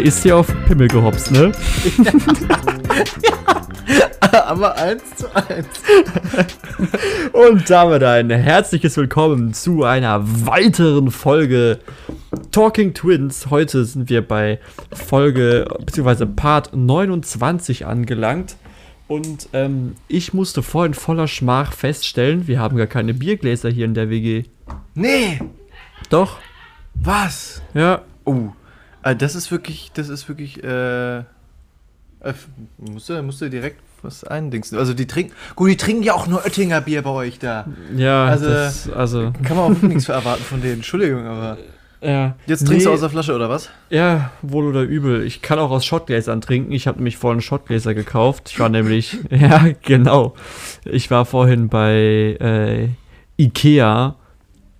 Der ist hier auf Pimmel gehopst, ne? Aber eins zu eins. Und damit ein herzliches Willkommen zu einer weiteren Folge Talking Twins. Heute sind wir bei Folge bzw. Part 29 angelangt. Und ähm, ich musste vorhin voller Schmach feststellen, wir haben gar keine Biergläser hier in der WG. Nee, Doch, was? ja. Oh, das ist wirklich, das ist wirklich, äh, äh musst, du, du direkt was eindingsen. Also die trinken, gut, die trinken ja auch nur Oettinger Bier bei euch da. Ja, Also- das, also, Kann man auch nichts für erwarten von denen. Entschuldigung, aber. ja. Jetzt trinkst du Nee. aus der Flasche oder was? Ja, wohl oder übel. Ich kann auch aus Shotgläsern trinken. Ich habe nämlich vorhin Shotgläser gekauft. Ich war nämlich, ja, genau. Ich war vorhin bei äh, Ikea.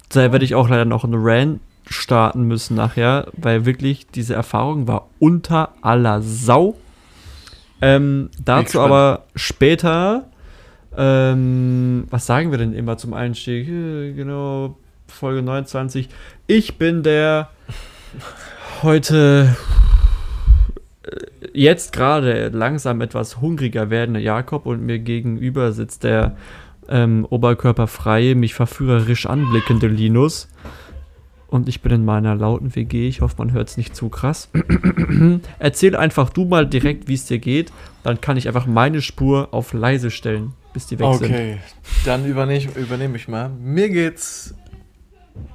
Da werde ich auch leider noch eine Rant starten müssen nachher, weil wirklich diese Erfahrung war unter aller Sau. Ähm, dazu aber später. Ähm, was sagen wir denn immer zum Einstieg? Äh, Genau, Folge 29. Ich bin der heute äh, jetzt gerade langsam etwas hungriger werdende Jakob und mir gegenüber sitzt der ähm, oberkörperfreie, mich verführerisch anblickende Linus. Und ich bin in meiner lauten WG. Ich hoffe, man hört es nicht zu krass. Erzähl einfach du mal direkt, wie es dir geht. Dann kann ich einfach meine Spur auf leise stellen, bis die weg sind. Okay, dann übernehme übernehm ich mal. Mir geht's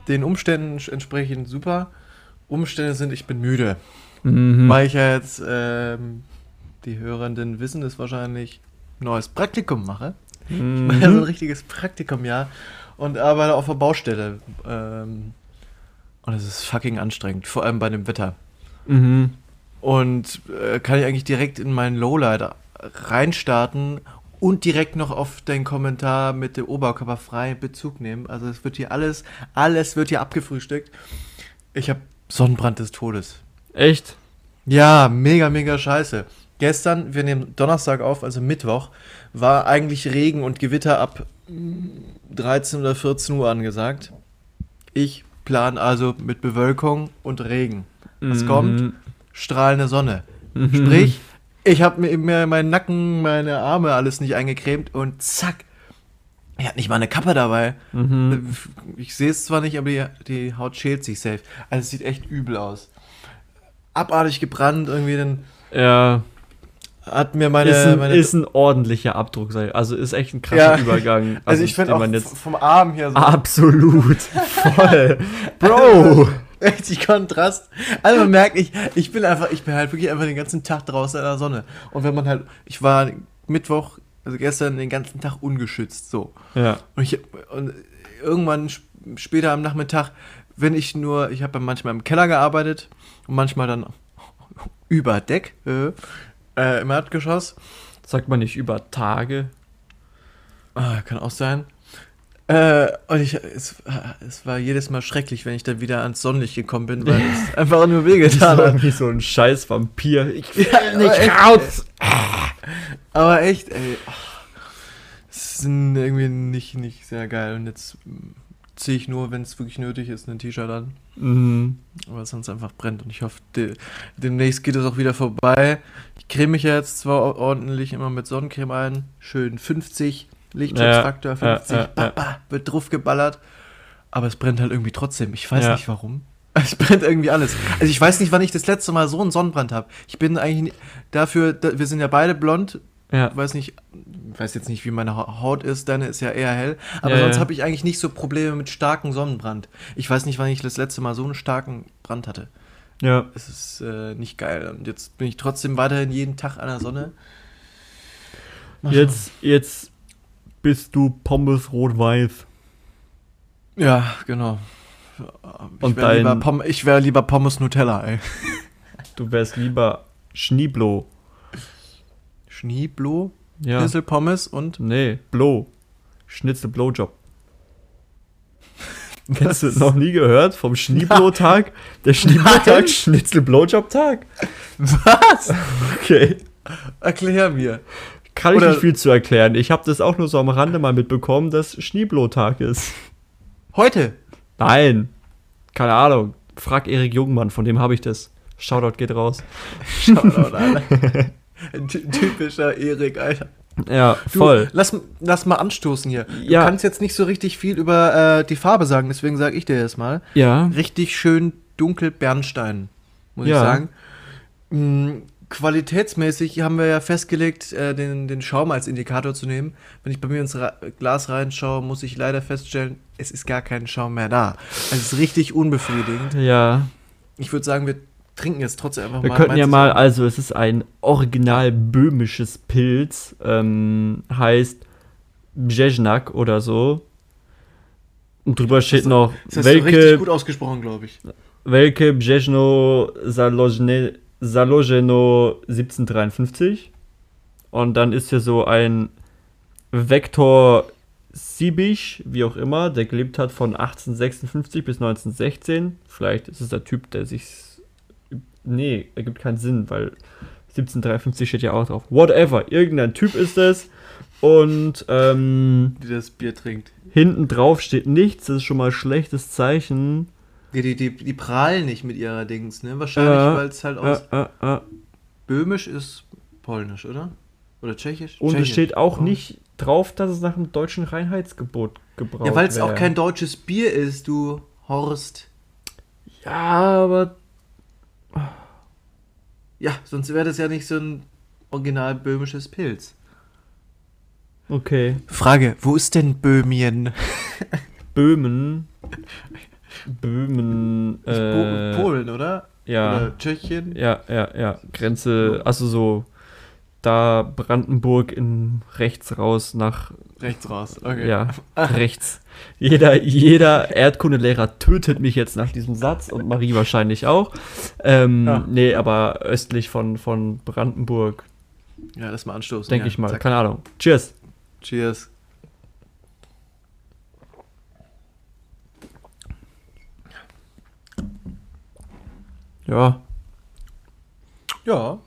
den Umständen entsprechend super. Umstände sind, ich bin müde. Mhm. Weil ich ja jetzt, ähm, die Hörenden wissen es wahrscheinlich, neues Praktikum mache. Ich mache ja so ein Mhm. richtiges Praktikum, ja. Und arbeite auf der Baustelle. Ähm, und es ist fucking anstrengend, vor allem bei dem Wetter. Mhm. Und äh, kann ich eigentlich direkt in meinen Lowlight reinstarten und direkt noch auf den Kommentar mit dem Oberkörper frei Bezug nehmen. Also es wird hier alles, alles wird hier abgefrühstückt. Ich habe Sonnenbrand des Todes. Echt? Ja, mega, mega scheiße. Gestern, wir nehmen Donnerstag auf, also Mittwoch, war eigentlich Regen und Gewitter ab mm, 13 oder 14 Uhr angesagt. Ich plan also mit Bewölkung und Regen. Was Mhm. kommt? Strahlende Sonne. Sprich, ich habe mir, mir meinen Nacken, meine Arme alles nicht eingecremt und zack. Er hat nicht mal eine Kappe dabei. Mhm. Ich sehe es zwar nicht, aber die, die Haut schält sich safe. Also es sieht echt übel aus. Abartig gebrannt, irgendwie dann Ja. Hat mir meine. ist, ein, meine ist ein ordentlicher Abdruck, also ist echt ein krasser Ja. Übergang. also, ich finde auch vom Arm hier so absolut voll, Bro. richtig Kontrast. Also man merkt, ich, ich bin einfach, ich bin halt wirklich einfach den ganzen Tag draußen in der Sonne. Und wenn man halt, ich war Mittwoch, also gestern den ganzen Tag ungeschützt, so. Ja, Und, ich, und irgendwann sp- später am Nachmittag, wenn ich nur, ich habe manchmal im Keller gearbeitet und manchmal dann über Deck äh, äh, im Erdgeschoss. sagt man nicht über Tage. Ah, kann auch sein. Äh, und ich, es, es war jedes Mal schrecklich, wenn ich dann wieder ans Sonnenlicht gekommen bin, weil es einfach nur wehgetan hat. wie so ein scheiß Vampir. Ich Ja, aber echt, raus. aber echt, ey. Es ist irgendwie nicht, nicht sehr geil. Und jetzt ziehe ich nur, wenn es wirklich nötig ist, ein T-Shirt an. Mhm. weil sonst einfach brennt. Und ich hoffe, de demnächst geht es auch wieder vorbei. Ich creme mich ja jetzt zwar or- ordentlich immer mit Sonnencreme ein. Schön 50, Lichtschutzfaktor Ja, 50, ja, ja, ba, wird drauf geballert. Aber es brennt halt irgendwie trotzdem. Ich weiß Ja. nicht warum. Es brennt irgendwie alles. Also ich weiß nicht, wann ich das letzte Mal so einen Sonnenbrand habe. Ich bin eigentlich dafür, da, wir sind ja beide blond. Ja. Ich weiß nicht, ich weiß jetzt nicht, wie meine Ha- Haut ist, deine ist ja eher hell. Aber Ja, sonst ja. habe ich eigentlich nicht so Probleme mit starkem Sonnenbrand. Ich weiß nicht, wann ich das letzte Mal so einen starken Brand hatte. Ja. Es ist äh, nicht geil. Und jetzt bin ich trotzdem weiterhin jeden Tag an der Sonne. Jetzt, jetzt bist du Pommes rot-weiß. Ja, genau. Ich Und wäre lieber, Pom ich wär lieber Pommes Nutella, ey. Du wärst lieber Schneeblo. Schneeblo, Ja. Schnitzelpommes und Nee, Blow. Schnitzel Kennst du noch nie gehört vom Schneeblo-Tag? Der Schneeblo-Tag, Schnitzel Blowjob-Tag? was? Okay. Erklär mir. Kann ich Oder- nicht viel zu erklären. Ich habe das auch nur so am Rande mal mitbekommen, dass Schneeblo-Tag ist. Heute. Nein. Keine Ahnung. Frag Erik Jungmann, von dem habe ich das. Shoutout geht raus. Shoutout, Alter. Ein ty- typischer Erik, Alter. Ja, Du, voll. Lass, lass mal anstoßen hier. Du Ja. kannst jetzt nicht so richtig viel über äh, die Farbe sagen, deswegen sage ich dir das mal. Ja. Richtig schön dunkel Bernstein, muss Ja. ich sagen. Mm, qualitätsmäßig haben wir ja festgelegt, äh, den, den Schaum als Indikator zu nehmen. Wenn ich bei mir ins Ra Glas reinschaue, muss ich leider feststellen, es ist gar kein Schaum mehr da. Also es ist richtig unbefriedigend. Ja. Ich würde sagen, wir trinken jetzt trotzdem einfach Wir mal. könnten ja mal, also es ist ein original böhmisches Pilz, ähm, heißt Brzeznak oder so. Und drüber steht Das- noch, Das hast du richtig welche, gut ausgesprochen, glaube ich. welche Brzezno Zalozhne- Zalozheno 1753. Und dann ist hier so ein Vektor Sibisch, wie auch immer, der gelebt hat von 1856 bis 1916. Vielleicht ist es der Typ, der sich. Nee, ergibt keinen Sinn, weil 1753 steht ja auch drauf. Whatever, irgendein Typ ist es. Und ähm, Die das Bier trinkt. hinten drauf steht nichts, das ist schon mal ein schlechtes Zeichen. Die, die, die, die prahlen nicht mit ihrer Dings, ne? Wahrscheinlich, Ja. weil es halt aus Äh, äh, äh. Böhmisch ist Polnisch, oder? Oder Tschechisch? Und es steht auch Oh. nicht drauf, dass es nach dem deutschen Reinheitsgebot gebraucht Ja, weil es auch kein deutsches Bier ist, du Horst. Ja, aber. Ja, sonst wäre das ja nicht so ein original böhmisches Pilz. Okay. Frage, wo ist denn Böhmien? Böhmen. Böhmen. Äh, Po- Polen, oder? Ja. Oder Tschechien? Ja, ja, ja. Grenze, also so. Da Brandenburg in rechts raus nach. Rechts raus. Okay. Ja, rechts. Jeder, jeder Erdkundelehrer tötet mich jetzt nach diesem Satz und Marie wahrscheinlich auch. Ähm, Ja. Nee, aber östlich von, von Brandenburg, Ja, lass mal anstoßen. denke ja. ich mal. Zack. Keine Ahnung. Cheers. Cheers. Ja. Ja.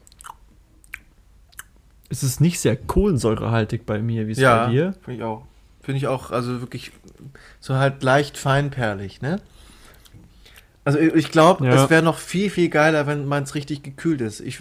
Es ist nicht sehr kohlensäurehaltig bei mir, wie es Ja, bei dir. finde ich auch. Finde ich auch, also wirklich so halt leicht feinperlig, ne? Also ich- glaube, Ja. es wäre noch viel, viel geiler, wenn meins richtig gekühlt ist. Ich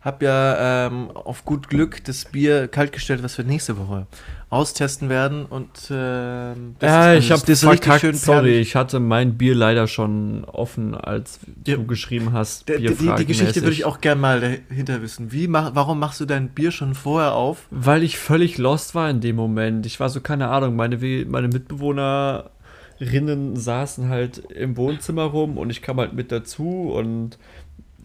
habe ja ähm, auf gut Glück das Bier kaltgestellt, was wir nächste Woche austesten werden und ähm, das Ja, ist- ich habe das verkackt, schön sorry, ich hatte mein Bier leider schon offen, als Ja. du geschrieben hast, Die, die, die Geschichte würde ich auch gerne mal dahinter wissen. Wie mach, warum machst du dein Bier schon vorher auf? Weil ich völlig lost war in dem Moment. Ich war so, keine Ahnung, meine, meine Mitbewohnerinnen saßen halt im Wohnzimmer rum und ich kam halt mit dazu und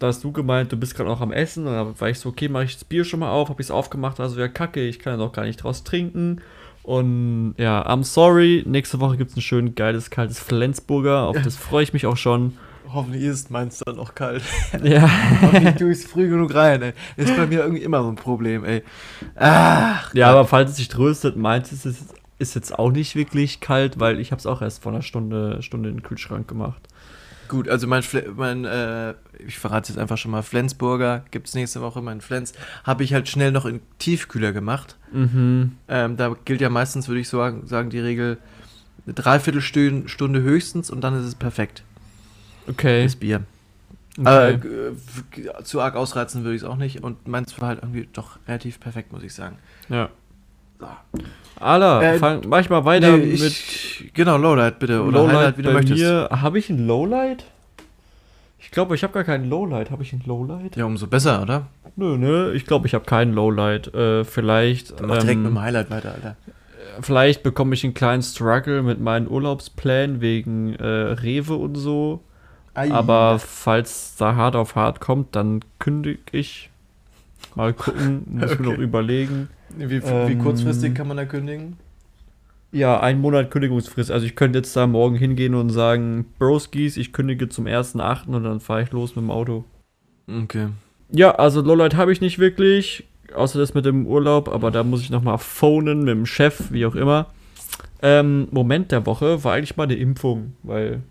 da hast du gemeint, du bist gerade auch am Essen und dann war ich so, okay, mache ich das Bier schon mal auf, habe ich es aufgemacht, war so, ja, kacke, ich kann ja noch gar nicht draus trinken. Und ja, I'm sorry, nächste Woche gibt es ein schön geiles, kaltes Flensburger, auf das freue ich mich auch schon. Hoffentlich ist meins dann auch kalt. Ja, Hoffentlich tue ich es früh genug rein, ey. Ist bei mir irgendwie immer so ein Problem, ey. Ach, ja, aber falls es sich tröstet, meins ist es ist jetzt auch nicht wirklich kalt, weil ich habe es auch erst vor einer Stunde, Stunde in den Kühlschrank gemacht. Gut, also mein, mein äh, ich verrate jetzt einfach schon mal, Flensburger gibt es nächste Woche, mein Flens, habe ich halt schnell noch in Tiefkühler gemacht. Mhm. Ähm, da gilt ja meistens, würde ich sagen, sagen, die Regel eine Dreiviertelstunde Stunde höchstens und dann ist es perfekt, Okay. das Bier. okay. Äh, zu arg ausreizen würde ich es auch nicht und meins war halt irgendwie doch relativ perfekt, muss ich sagen. ja. Alla, Äh, fang, mach ich mal weiter Nee, mit ich, genau, Lowlight bitte, oder Highlight, wie du möchtest. Habe ich ein Lowlight? Ich glaube, ich habe gar keinen Lowlight. Habe ich ein Lowlight? Ja, umso besser, oder? Nö, nö. Ich glaube, ich habe keinen Lowlight. Äh, vielleicht. Dann mach direkt ähm, mit dem Highlight weiter, Alter. Vielleicht bekomme ich einen kleinen Struggle mit meinen Urlaubsplänen wegen äh, Rewe und so. Aber falls da hart auf hart kommt, dann kündige ich. Mal gucken, muss Okay. mir noch überlegen. Wie, wie Ähm, kurzfristig kann man da kündigen? Ja, ein Monat Kündigungsfrist. Also ich könnte jetzt da morgen hingehen und sagen, Broskis, ich kündige zum 1.8. und dann fahre ich los mit dem Auto. Okay. Ja, also Lowlight habe ich nicht wirklich, außer das mit dem Urlaub, aber da muss ich nochmal phonen mit dem Chef, wie auch immer. Ähm, Moment der Woche war eigentlich mal eine Impfung, weil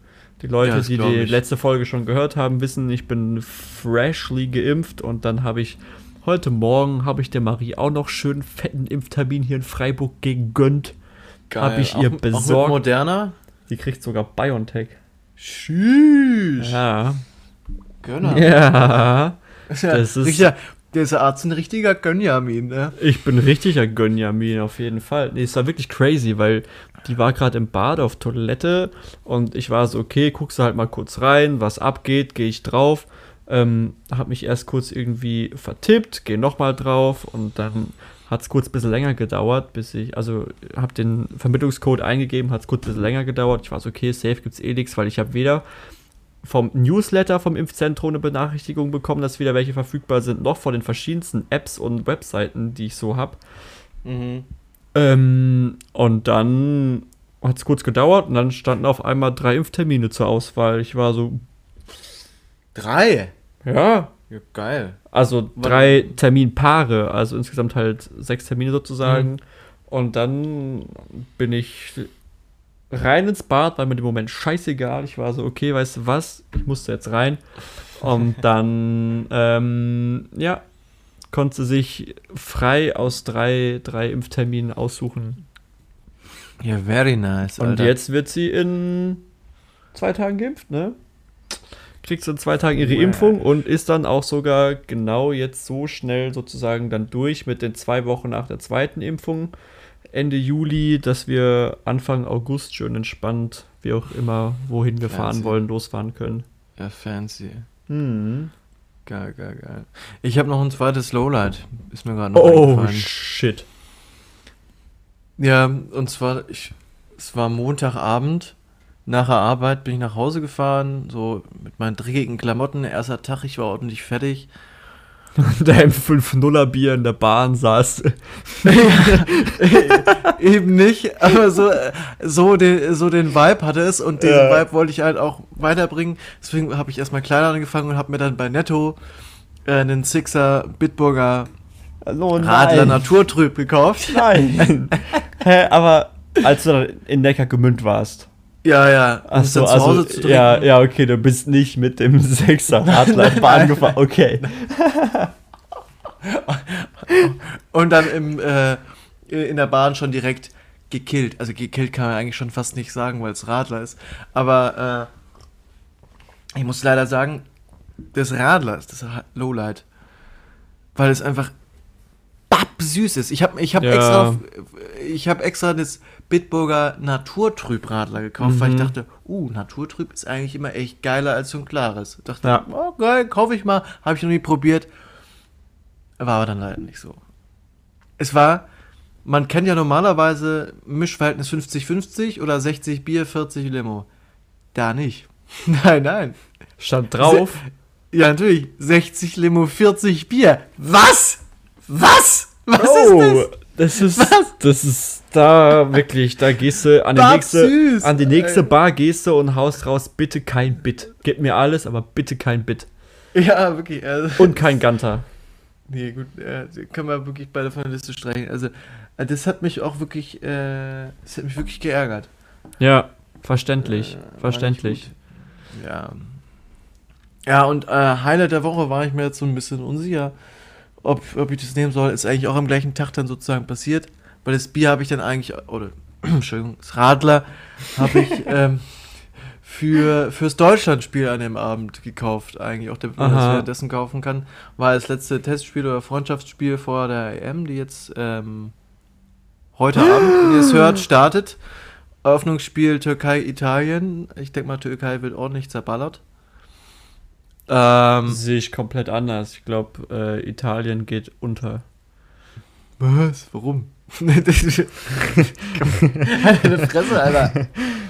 die Leute, Ja, die die ich. letzte Folge schon gehört haben, wissen, ich bin freshly geimpft und dann habe ich heute Morgen habe ich der Marie auch noch schön fetten Impftermin hier in Freiburg gegönnt. Hab ich ihr auch, Auch besorgt. mit Moderna? Die kriegt sogar BioNTech. Tschüss. Ja. Gönner. Ja. Das ist ja dieser Arzt ist ein richtiger Gönjamin, ne? Ich bin richtiger Gönjamin auf jeden Fall. Nee, es war wirklich crazy, weil die war gerade im Bad auf Toilette und ich war so, okay, guckst du halt mal kurz rein, was abgeht, gehe ich drauf. Ähm, hab mich erst kurz irgendwie vertippt, gehe nochmal drauf und dann hat es kurz ein bisschen länger gedauert, bis ich, also habe den Vermittlungscode eingegeben, hat es kurz ein bisschen länger gedauert. Ich war so, okay, safe gibt's eh nichts, weil ich habe weder vom Newsletter vom Impfzentrum eine Benachrichtigung bekommen, dass wieder welche verfügbar sind, noch von den verschiedensten Apps und Webseiten, die ich so habe. Mhm. Ähm, und dann hat es kurz gedauert und dann standen auf einmal drei Impftermine zur Auswahl. Ich war so, Drei? ja, Ja, geil. also drei Terminpaare, also insgesamt halt sechs Termine sozusagen. Und dann bin ich rein ins Bad, war mir im Moment scheißegal. Ich war so, okay, weißt du was, ich musste jetzt rein. Und dann, ähm, ja, konnte sich frei aus drei, drei Impfterminen aussuchen. Ja, very nice. Und Alter. jetzt wird sie in zwei Tagen geimpft, ne? Kriegt in zwei Tagen ihre. Impfung und ist dann auch sogar genau jetzt so schnell sozusagen dann durch mit den zwei Wochen nach der zweiten Impfung. Ende Juli, dass wir Anfang August schön entspannt, wie auch immer, wohin wir fahren Fancy. wollen, losfahren können. Ja, fancy. Hm. Geil, geil, geil. Ich habe noch ein zweites Lowlight. Ist mir gerade noch Oh, eingefallen. shit. Ja, und zwar, ich, es war Montagabend. Nach der Arbeit bin ich nach Hause gefahren, so mit meinen dreckigen Klamotten. Erster Tag, ich war ordentlich fertig. Der im 5-0er Bier in der Bahn saß. Eben nicht, aber so, so, den, so den Vibe hatte es und diesen Ja. Vibe wollte ich halt auch weiterbringen. Deswegen habe ich erstmal kleiner angefangen und habe mir dann bei Netto äh, einen Sixer Bitburger Oh Radler Naturtrüb gekauft. Nein. Hä, aber als du dann in Neckargemünd warst. Ja, ja, dann zu also, Hause zu trinken. ja, ja, okay, du bist nicht mit dem Sechser Radler in Bahn gefahren. Okay. Und dann im, äh, in der Bahn schon direkt gekillt. Also gekillt kann man eigentlich schon fast nicht sagen, weil es Radler ist. Aber äh, ich muss leider sagen, das Radler ist das Lowlight. Weil es einfach süß ist. Ich habe ich hab Ja. extra, ich hab extra das Bitburger Naturtrüb Radler gekauft, weil ich Mhm. dachte, uh, Naturtrüb ist eigentlich immer echt geiler als so ein klares. Dachte, Ja. oh geil, kaufe ich mal. Habe ich noch nie probiert. War aber dann leider nicht so. Es war, man kennt ja normalerweise Mischverhältnis 50-50 oder 60 Bier, 40 Limo. Da nicht. nein, nein. Stand drauf. Ja, natürlich. 60 Limo, 40 Bier. Was? Was? Was oh, ist das ist, Was? das ist da wirklich, da gehst du an die Bab nächste, süß. an die nächste Ey. Bar gehst du und haust raus, bitte kein Bit. Gib mir alles, aber bitte kein Bit. das? Ja, wirklich. Also, Und kein Ganter. nee, gut. Äh, können wir wirklich beide von der Liste streichen. Also, äh, das hat mich auch wirklich, äh, das hat mich wirklich geärgert. Ja, verständlich, Äh, verständlich. Ja. Ja, und äh, Highlight der Woche war ich mir jetzt so ein bisschen unsicher, ob, ob ich das nehmen soll. Ist eigentlich auch am gleichen Tag dann sozusagen passiert, weil das Bier habe ich dann eigentlich, oder, Entschuldigung, das Radler habe ich ähm, für, fürs Deutschlandspiel an dem Abend gekauft, eigentlich auch, damit man das währenddessen kaufen kann. War das letzte Testspiel oder Freundschaftsspiel vor der EM, die jetzt ähm, heute Abend, wenn ihr es hört, startet. Eröffnungsspiel Türkei-Italien. Ich denke mal, Türkei wird ordentlich zerballert. Ähm, Sehe ich komplett anders. Ich glaube, äh, Italien geht unter. was? Warum? Halt deine Fresse, Alter.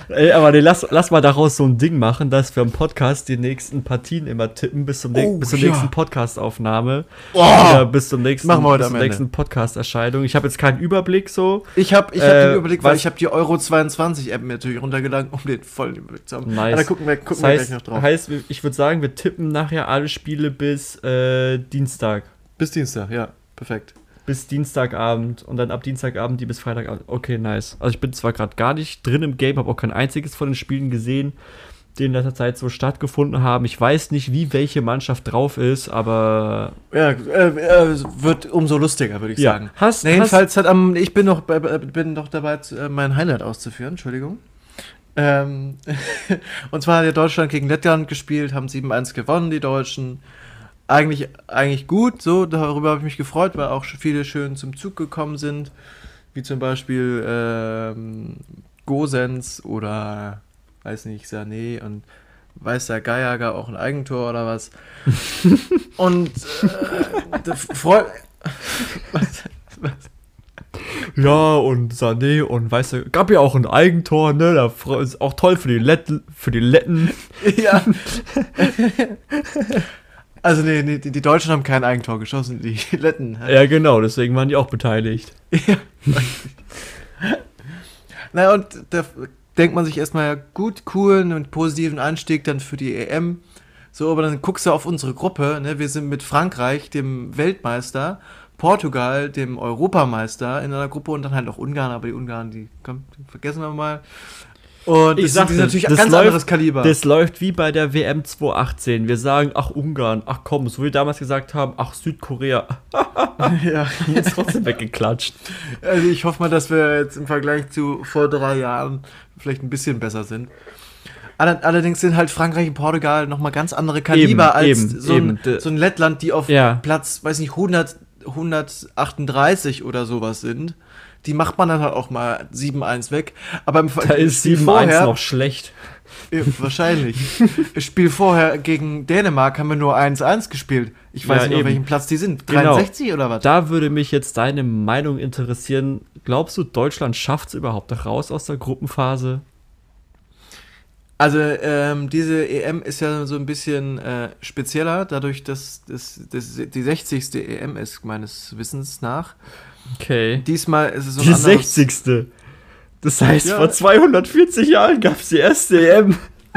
Ey, aber nee, lass, lass mal daraus so ein Ding machen, dass wir im Podcast die nächsten Partien immer tippen bis, zum ne Oh, bis zur ja. nächsten Podcast-Aufnahme. Oh, Oder bis zum nächsten, Machen wir bis zur nächsten Podcast-Erscheinung. Ich habe jetzt keinen Überblick so. Ich habe ich hab Äh, den Überblick, weil ich habe die Euro 22 App mir natürlich runtergeladen, um den vollen Überblick zu haben. Nice. Ja, da gucken wir, gucken Das wir heißt, gleich noch drauf. heißt, ich würde sagen, wir tippen nachher alle Spiele bis äh, Dienstag. Bis Dienstag, ja, perfekt. Bis Dienstagabend und dann ab Dienstagabend die bis Freitagabend. Okay, nice. Also ich bin zwar gerade gar nicht drin im Game, habe auch kein einziges von den Spielen gesehen, die in letzter Zeit so stattgefunden haben. Ich weiß nicht, wie welche Mannschaft drauf ist, aber Ja, äh, äh, wird umso lustiger, würde ich Ja. sagen. Hast- nee, jedenfalls hat am, ich bin noch, bei- bin noch dabei, äh, mein Highlight auszuführen, Entschuldigung. Ähm, und zwar hat ja Deutschland gegen Lettland gespielt, haben 7-1 gewonnen, die Deutschen. Eigentlich, eigentlich gut, so, darüber habe ich mich gefreut, weil auch viele schön zum Zug gekommen sind, wie zum Beispiel ähm, Gosens oder, weiß nicht, Sané und weiß der Geier auch ein Eigentor oder was. und äh, freut. was, was? ja und Sané und weißt du, gab ja auch ein Eigentor, ne? Da ist auch toll für die Letten, für die Letten. Ja. Also nee, nee, die Deutschen haben kein Eigentor geschossen, die Letten. Ja, genau, deswegen waren die auch beteiligt. Na und da denkt man sich erstmal, ja, gut, cool, einen positiven Einstieg dann für die EM. So, aber dann guckst du auf unsere Gruppe, ne? Wir sind mit Frankreich, dem Weltmeister, Portugal, dem Europameister in einer Gruppe und dann halt auch Ungarn, aber die Ungarn, die, komm, die vergessen wir mal. Und Ich das, sag sind, die dir, sind natürlich ein das ganz läuft- anderes Kaliber. Das läuft wie bei der WM 2018. Wir sagen, ach Ungarn, ach komm, so wie wir damals gesagt haben, ach Südkorea. ja. Jetzt trotzdem weggeklatscht. Also ich hoffe mal, dass wir jetzt im Vergleich zu vor drei Jahren vielleicht ein bisschen besser sind. Aller- Allerdings sind halt Frankreich und Portugal nochmal ganz andere Kaliber Eben, als eben, so, ein, eben. De- so ein Lettland, die auf Ja. Platz, weiß nicht, 100, 138 oder sowas sind. Die macht man dann halt auch mal 7-1 weg. Aber im Da ist Spiel 7-1 noch schlecht. Ja, wahrscheinlich. Im Spiel vorher gegen Dänemark haben wir nur 1-1 gespielt. Ich weiß Ja, nicht, auf welchem Platz die sind. Genau. 63 oder was? Da würde mich jetzt deine Meinung interessieren. Glaubst du, Deutschland schafft es überhaupt raus aus der Gruppenphase? Also ähm, diese EM ist ja so ein bisschen äh, spezieller, dadurch, dass das, das die 60. EM ist, meines Wissens nach. Okay. Diesmal ist es so ein Die anderes- 60. Das heißt, Ja. vor 240 Jahren gab es die erste EM.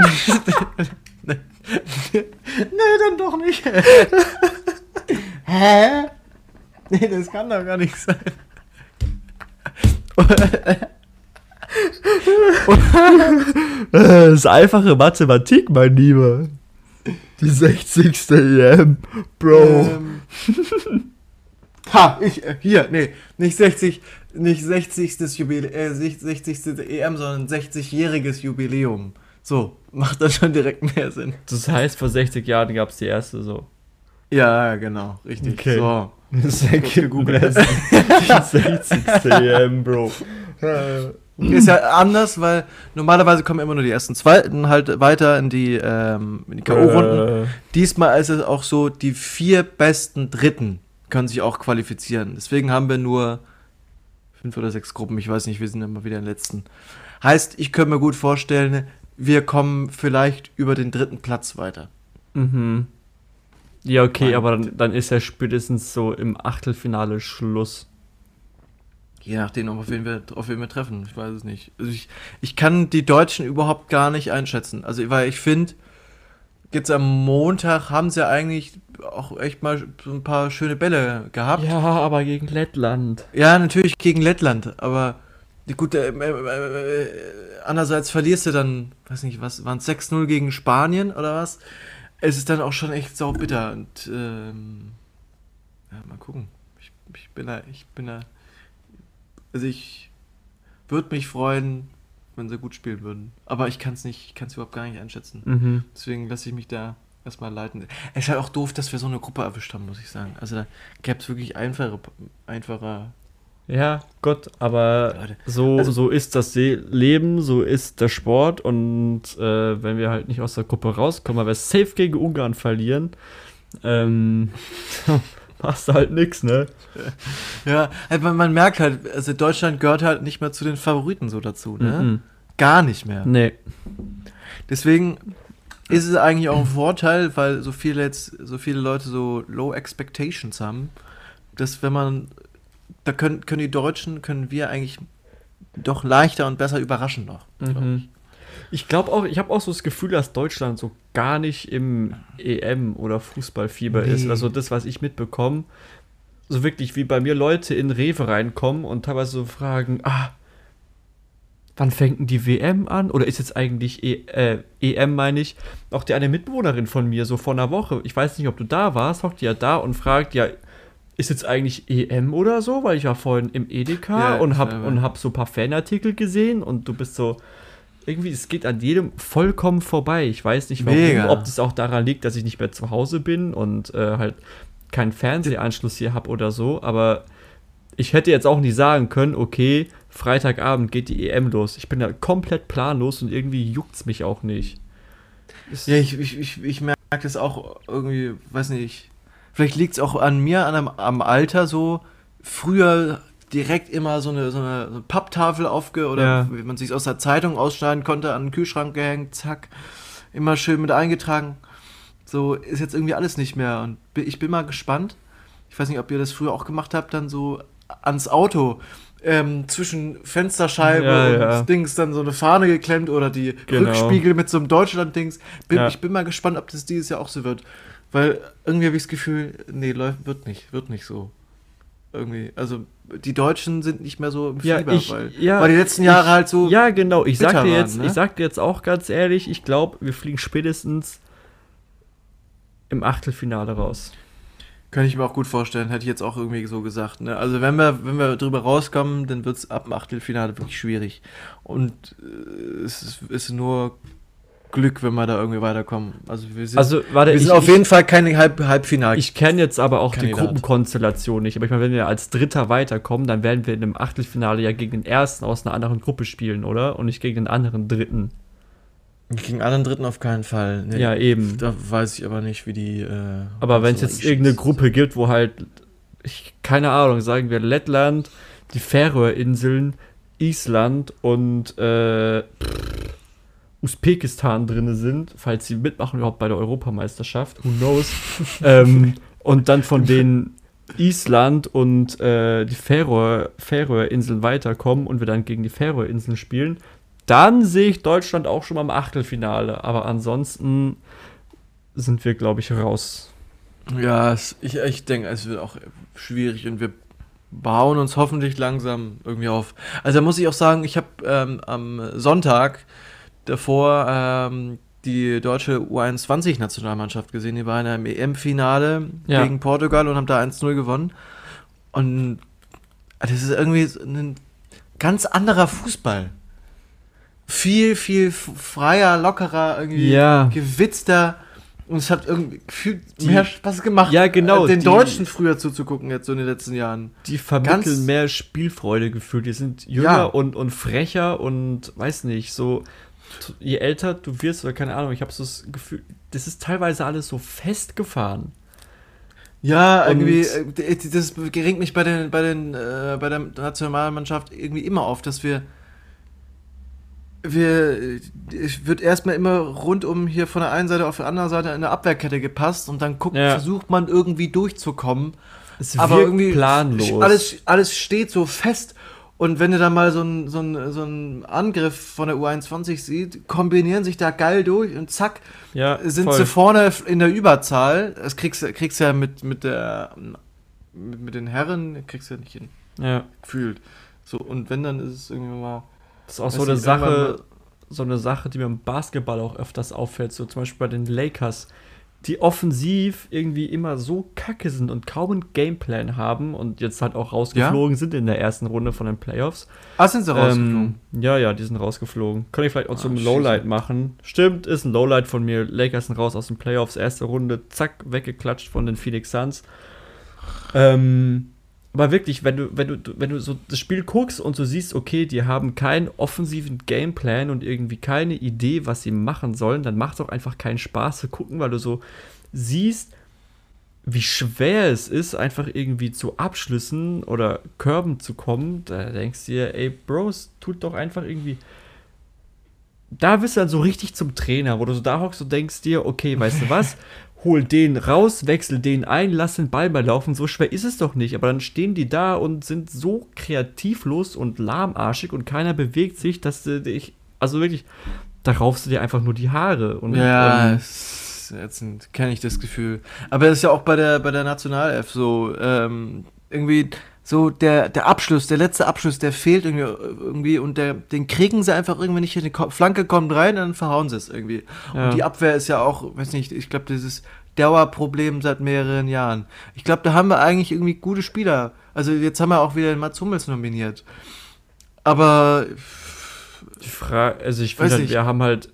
nee, dann doch nicht. Hä? Nee, das kann doch gar nicht sein. Das ist einfache Mathematik, mein Lieber. Die 60. EM, Bro. Ähm, ha, ich, äh, hier, nee, nicht 60, nicht 60. Jubiläum, äh, 60. EM, sondern 60-jähriges Jubiläum. So, macht das schon direkt mehr Sinn. Das heißt, vor 60 Jahren gab es die erste so. Ja, genau, richtig. Okay. So. Gegoogelt. die 60. EM, Bro. Ist ja anders, weil normalerweise kommen immer nur die ersten Zweiten halt weiter in die, ähm, in die K.O.-Runden. Äh, Diesmal ist es auch so, die vier besten Dritten können sich auch qualifizieren. Deswegen haben wir nur fünf oder sechs Gruppen. Ich weiß nicht, wir sind immer wieder in den letzten. Heißt, ich könnte mir gut vorstellen, wir kommen vielleicht über den dritten Platz weiter. mhm. Ja, okay, aber dann, dann ist ja spätestens so im Achtelfinale Schluss. Je nachdem, auf wen wir, auf wen wir treffen. Ich weiß es nicht. Also ich, ich kann die Deutschen überhaupt gar nicht einschätzen. Also, weil ich finde, jetzt am Montag haben sie eigentlich auch echt mal so ein paar schöne Bälle gehabt. Ja, aber gegen Lettland. Ja, natürlich gegen Lettland, aber gut, äh, äh, äh, andererseits verlierst du dann, weiß nicht, was, waren es 6-0 gegen Spanien oder was? Es ist dann auch schon echt sau bitter und ähm, ja, mal gucken. Ich, ich bin da, ich bin da, also ich würde mich freuen, wenn sie gut spielen würden, aber ich kann es nicht, ich kann es überhaupt gar nicht einschätzen. Mhm. Deswegen lasse ich mich da erstmal leiten. Es ist halt auch doof, dass wir so eine Gruppe erwischt haben, muss ich sagen. Also da gäbe es wirklich einfache, einfacher Ja, Gott, aber Leute, so, also- so ist das Leben, so ist der Sport und äh, wenn wir halt nicht aus der Gruppe rauskommen, weil wir safe gegen Ungarn verlieren, ähm, machst du halt nix, ne? Ja, halt man, man merkt halt, also Deutschland gehört halt nicht mehr zu den Favoriten so dazu, ne? Mhm. gar nicht mehr. Nee. Deswegen ist es eigentlich auch ein Vorteil, weil so viele jetzt, so viele Leute so low expectations haben, dass wenn man, da können, können die Deutschen, können wir eigentlich doch leichter und besser überraschen noch. Mhm. Ich. Glaube auch, ich habe auch so das Gefühl, dass Deutschland so gar nicht im EM oder Fußballfieber Nee. ist. Also das, was ich mitbekomme, so wirklich wie bei mir Leute in Rewe reinkommen und teilweise so fragen, ah, wann fängt denn die WM an? Oder ist jetzt eigentlich e äh, EM, meine ich? Auch die eine Mitbewohnerin von mir, so vor einer Woche, ich weiß nicht, ob du da warst, hockt die ja da und fragt, ja, ist jetzt eigentlich EM oder so? Weil ich war vorhin im Edeka Ja, und hab, selber. und hab so ein paar Fanartikel gesehen und du bist so, irgendwie, es geht an jedem vollkommen vorbei. Ich weiß nicht warum, Mega. ob das auch daran liegt, dass ich nicht mehr zu Hause bin und äh, halt keinen Fernsehanschluss hier habe oder so, aber ich hätte jetzt auch nicht sagen können, okay, Freitagabend geht die EM los. Ich bin da komplett planlos und irgendwie juckt's mich auch nicht. Es- Ja, ich, ich, ich, ich merke das auch irgendwie, weiß nicht, vielleicht liegt es auch an mir, an am Alter so, früher direkt immer so eine, so eine, so eine Papptafel aufge, oder Ja. wie man sich aus der Zeitung ausschneiden konnte, an den Kühlschrank gehängt, zack, immer schön mit eingetragen. So ist jetzt irgendwie alles nicht mehr und ich bin mal gespannt. Ich weiß nicht, ob ihr das früher auch gemacht habt, dann so ans Auto. Ähm, zwischen Fensterscheibe Ja, und ja. Dings dann so eine Fahne geklemmt oder die Genau. Rückspiegel mit so einem Deutschland-Dings. Bin, Ja. Ich bin mal gespannt, ob das dieses Jahr auch so wird. Weil irgendwie habe ich das Gefühl, nee, läuft, wird nicht, wird nicht so. Irgendwie. Also die Deutschen sind nicht mehr so im Ja, Fieber, ich- weil, ja, weil die letzten Jahre ich- halt so. Ja, genau. Ich sag dir waren, jetzt, ne? ich sag dir jetzt auch ganz ehrlich, ich glaube, wir fliegen spätestens im Achtelfinale raus. Kann ich mir auch gut vorstellen, hätte ich jetzt auch irgendwie so gesagt. Ne? Also wenn wir, wenn wir drüber rauskommen, dann wird es ab dem Achtelfinale wirklich schwierig. Und äh, es ist, ist nur Glück, wenn wir da irgendwie weiterkommen. Also wir sind, Also, warte, wir ich, sind auf ich, jeden Fall keine Halb Halbfinale. ich kenne jetzt aber auch die Kandidat. Gruppenkonstellation nicht. Aber ich meine, wenn wir als Dritter weiterkommen, dann werden wir in einem Achtelfinale ja gegen den Ersten aus einer anderen Gruppe spielen, oder? Und nicht gegen den anderen Dritten. Gegen anderen Dritten auf keinen Fall. Nee, Ja, eben. Da weiß ich aber nicht, wie die. Äh, Aber wenn es jetzt irgendeine Gruppe gibt, wo halt, ich, keine Ahnung, sagen wir Lettland, die Färöerinseln, Island und äh, pff, Usbekistan drin sind, falls sie mitmachen überhaupt bei der Europameisterschaft, who knows. ähm, und dann von denen Island und äh, die Färöer, Färöerinseln weiterkommen und wir dann gegen die Färöerinseln spielen, dann sehe ich Deutschland auch schon mal im Achtelfinale. Aber ansonsten sind wir, glaube ich, raus. Ja, ich, ich denke, es wird auch schwierig und wir bauen uns hoffentlich langsam irgendwie auf. Also da muss ich auch sagen, ich habe ähm, am Sonntag davor ähm, die deutsche U21-Nationalmannschaft gesehen. Die war in einem EM-Finale Ja. gegen Portugal und haben da 1-0 gewonnen. Und das ist irgendwie ein ganz anderer Fußball. Viel, viel freier, lockerer, irgendwie Ja. gewitzter. Und es hat irgendwie gefühlt Die- mehr Spaß gemacht, Ja, genau, äh, den die- Deutschen früher zuzugucken, jetzt so in den letzten Jahren. Die vermitteln Ganz- mehr Spielfreude gefühlt. Die sind jünger Ja. und, und frecher und weiß nicht, so je älter du wirst oder keine Ahnung, ich habe so das Gefühl, das ist teilweise alles so festgefahren. Ja, Und- irgendwie, äh, das regt mich bei, den, bei, den, äh, bei der Nationalmannschaft irgendwie immer auf, dass wir. Wir, es wird erstmal immer rundum hier von der einen Seite auf der anderen Seite in der Abwehrkette gepasst und dann guckt, Ja. versucht man irgendwie durchzukommen. Es aber irgendwie planlos. Alles, alles steht so fest. Und wenn du dann mal so einen so einen- so einen Angriff von der U21 sieht, kombinieren sich da geil durch und zack, ja, sind voll. sie vorne in der Überzahl. Das kriegst du kriegst ja mit, mit, der, mit, mit den Herren, kriegst du ja nicht hin, Ja, gefühlt. So, und wenn, dann ist es irgendwie mal. das ist auch so eine Sache, so eine Sache, die mir im Basketball auch öfters auffällt, so zum Beispiel bei den Lakers, die offensiv irgendwie immer so kacke sind und kaum einen Gameplan haben und jetzt halt auch rausgeflogen sind in der ersten Runde von den Playoffs. Ah, sind sie rausgeflogen? Ähm, ja, ja, die sind rausgeflogen. Kann ich vielleicht auch zum Ah, Lowlight machen. Stimmt, ist ein Lowlight von mir. Lakers sind raus aus den Playoffs. Erste Runde, zack, weggeklatscht von den Phoenix Suns. Ähm, aber wirklich, wenn du, wenn du, wenn du so das Spiel guckst und du siehst, okay, die haben keinen offensiven Gameplan und irgendwie keine Idee, was sie machen sollen, dann macht es auch einfach keinen Spaß zu gucken, weil du so siehst, wie schwer es ist, einfach irgendwie zu Abschlüssen oder Körben zu kommen, da denkst du dir, ey, Bros, tut doch einfach irgendwie da bist du dann so richtig zum Trainer, wo du so da hockst und denkst dir, okay, weißt du was? Hol den raus, wechsel den ein, lass den Ball mal laufen. So schwer ist es doch nicht. Aber dann stehen die da und sind so kreativlos und lahmarschig und keiner bewegt sich, dass du dich, also wirklich, da raufst du dir einfach nur die Haare. Und, Ja, ähm, ätzend, kenne ich das Gefühl. Aber das ist ja auch bei der, bei der Nationalelf so, ähm, irgendwie so der, der Abschluss, der letzte Abschluss, der fehlt irgendwie, irgendwie und der, den kriegen sie einfach irgendwie nicht. Die Flanke kommt rein und dann verhauen sie es irgendwie. Ja. Und die Abwehr ist ja auch, weiß nicht, ich glaube, dieses Dauerproblem seit mehreren Jahren. Ich glaube, da haben wir eigentlich irgendwie gute Spieler. Also jetzt haben wir auch wieder den Mats Hummels nominiert. Aber die Frage, also ich finde, halt, wir haben halt,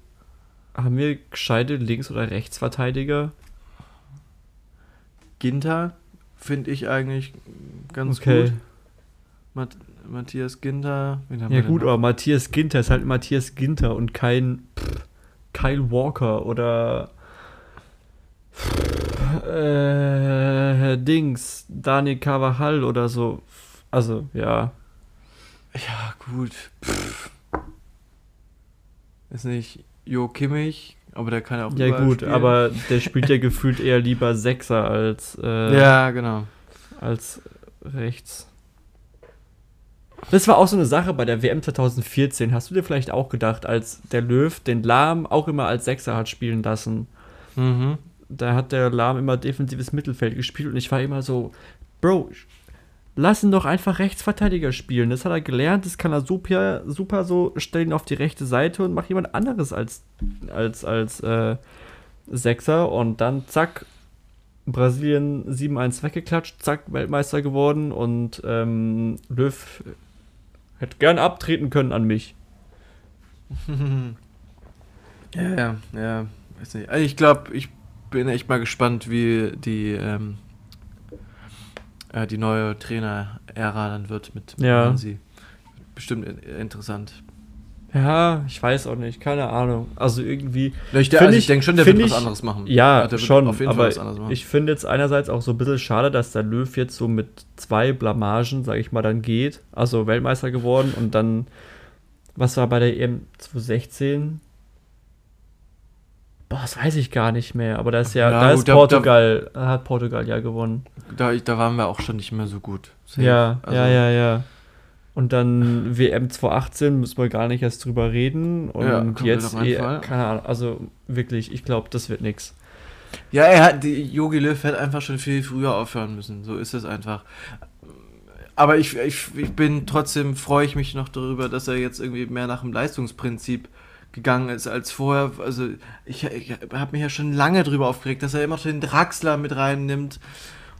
haben wir gescheite Links- oder Rechtsverteidiger? Ginter finde ich eigentlich ganz Okay. gut. Mat Matthias Ginter. Ja gut, aber Matthias Ginter ist halt Matthias Ginter und kein pff, Kyle Walker oder äh, Dings, Daniel Carvajal oder so. Also, ja. Ja, gut. Pff. Ist nicht Jo Kimmich, aber der kann ja auch Ja gut, spielen. aber der spielt ja gefühlt eher lieber Sechser als, äh, Ja, genau. als rechts. Das war auch so eine Sache bei der WM 2014. Hast du dir vielleicht auch gedacht, als der Löw den Lahm auch immer als Sechser hat spielen lassen? Mhm. da hat der Lahm immer defensives Mittelfeld gespielt und ich war immer so, Bro, lass ihn doch einfach Rechtsverteidiger spielen. Das hat er gelernt, das kann er super, super so, stell ihn auf die rechte Seite und mach jemand anderes als, als, als äh, Sechser und dann zack, Brasilien 7-1 weggeklatscht, zack, Weltmeister geworden und ähm, Löw hätte gern abtreten können an mich. Ja, ja, ja. Weiß nicht. Also ich glaube, ich bin echt mal gespannt, wie die, ähm, äh, die neue Trainer-Ära dann wird mit Ja. Hansi. Bestimmt in interessant. Ja, ich weiß auch nicht, keine Ahnung. Also irgendwie. Ja, ich, also ich- ich denke schon, der wird was ich- anderes machen. Ja, der wird schon, auf jeden aber Fall was anderes machen. ich finde jetzt einerseits auch so ein bisschen schade, dass der Löw jetzt so mit zwei Blamagen, sage ich mal, dann geht. Also Weltmeister geworden und dann, was war bei der EM 2016? Boah, das weiß ich gar nicht mehr, aber da ist ja, Ja, da gut, ist Portugal, da hat Portugal ja gewonnen. da, da waren wir auch schon nicht mehr so gut. Ja, Also, ja, ja, ja. Und dann WM 2018 müssen wir gar nicht erst drüber reden. Und Ja, jetzt, eh, keine Ahnung, also wirklich, ich glaube, das wird nix. Ja, er hat, die Yogi Löw hätte einfach schon viel früher aufhören müssen. So ist es einfach. Aber ich, ich, ich bin trotzdem, freue ich mich noch darüber, dass er jetzt irgendwie mehr nach dem Leistungsprinzip gegangen ist als vorher. Also ich, ich habe mich ja schon lange drüber aufgeregt, dass er immer den Draxler mit reinnimmt.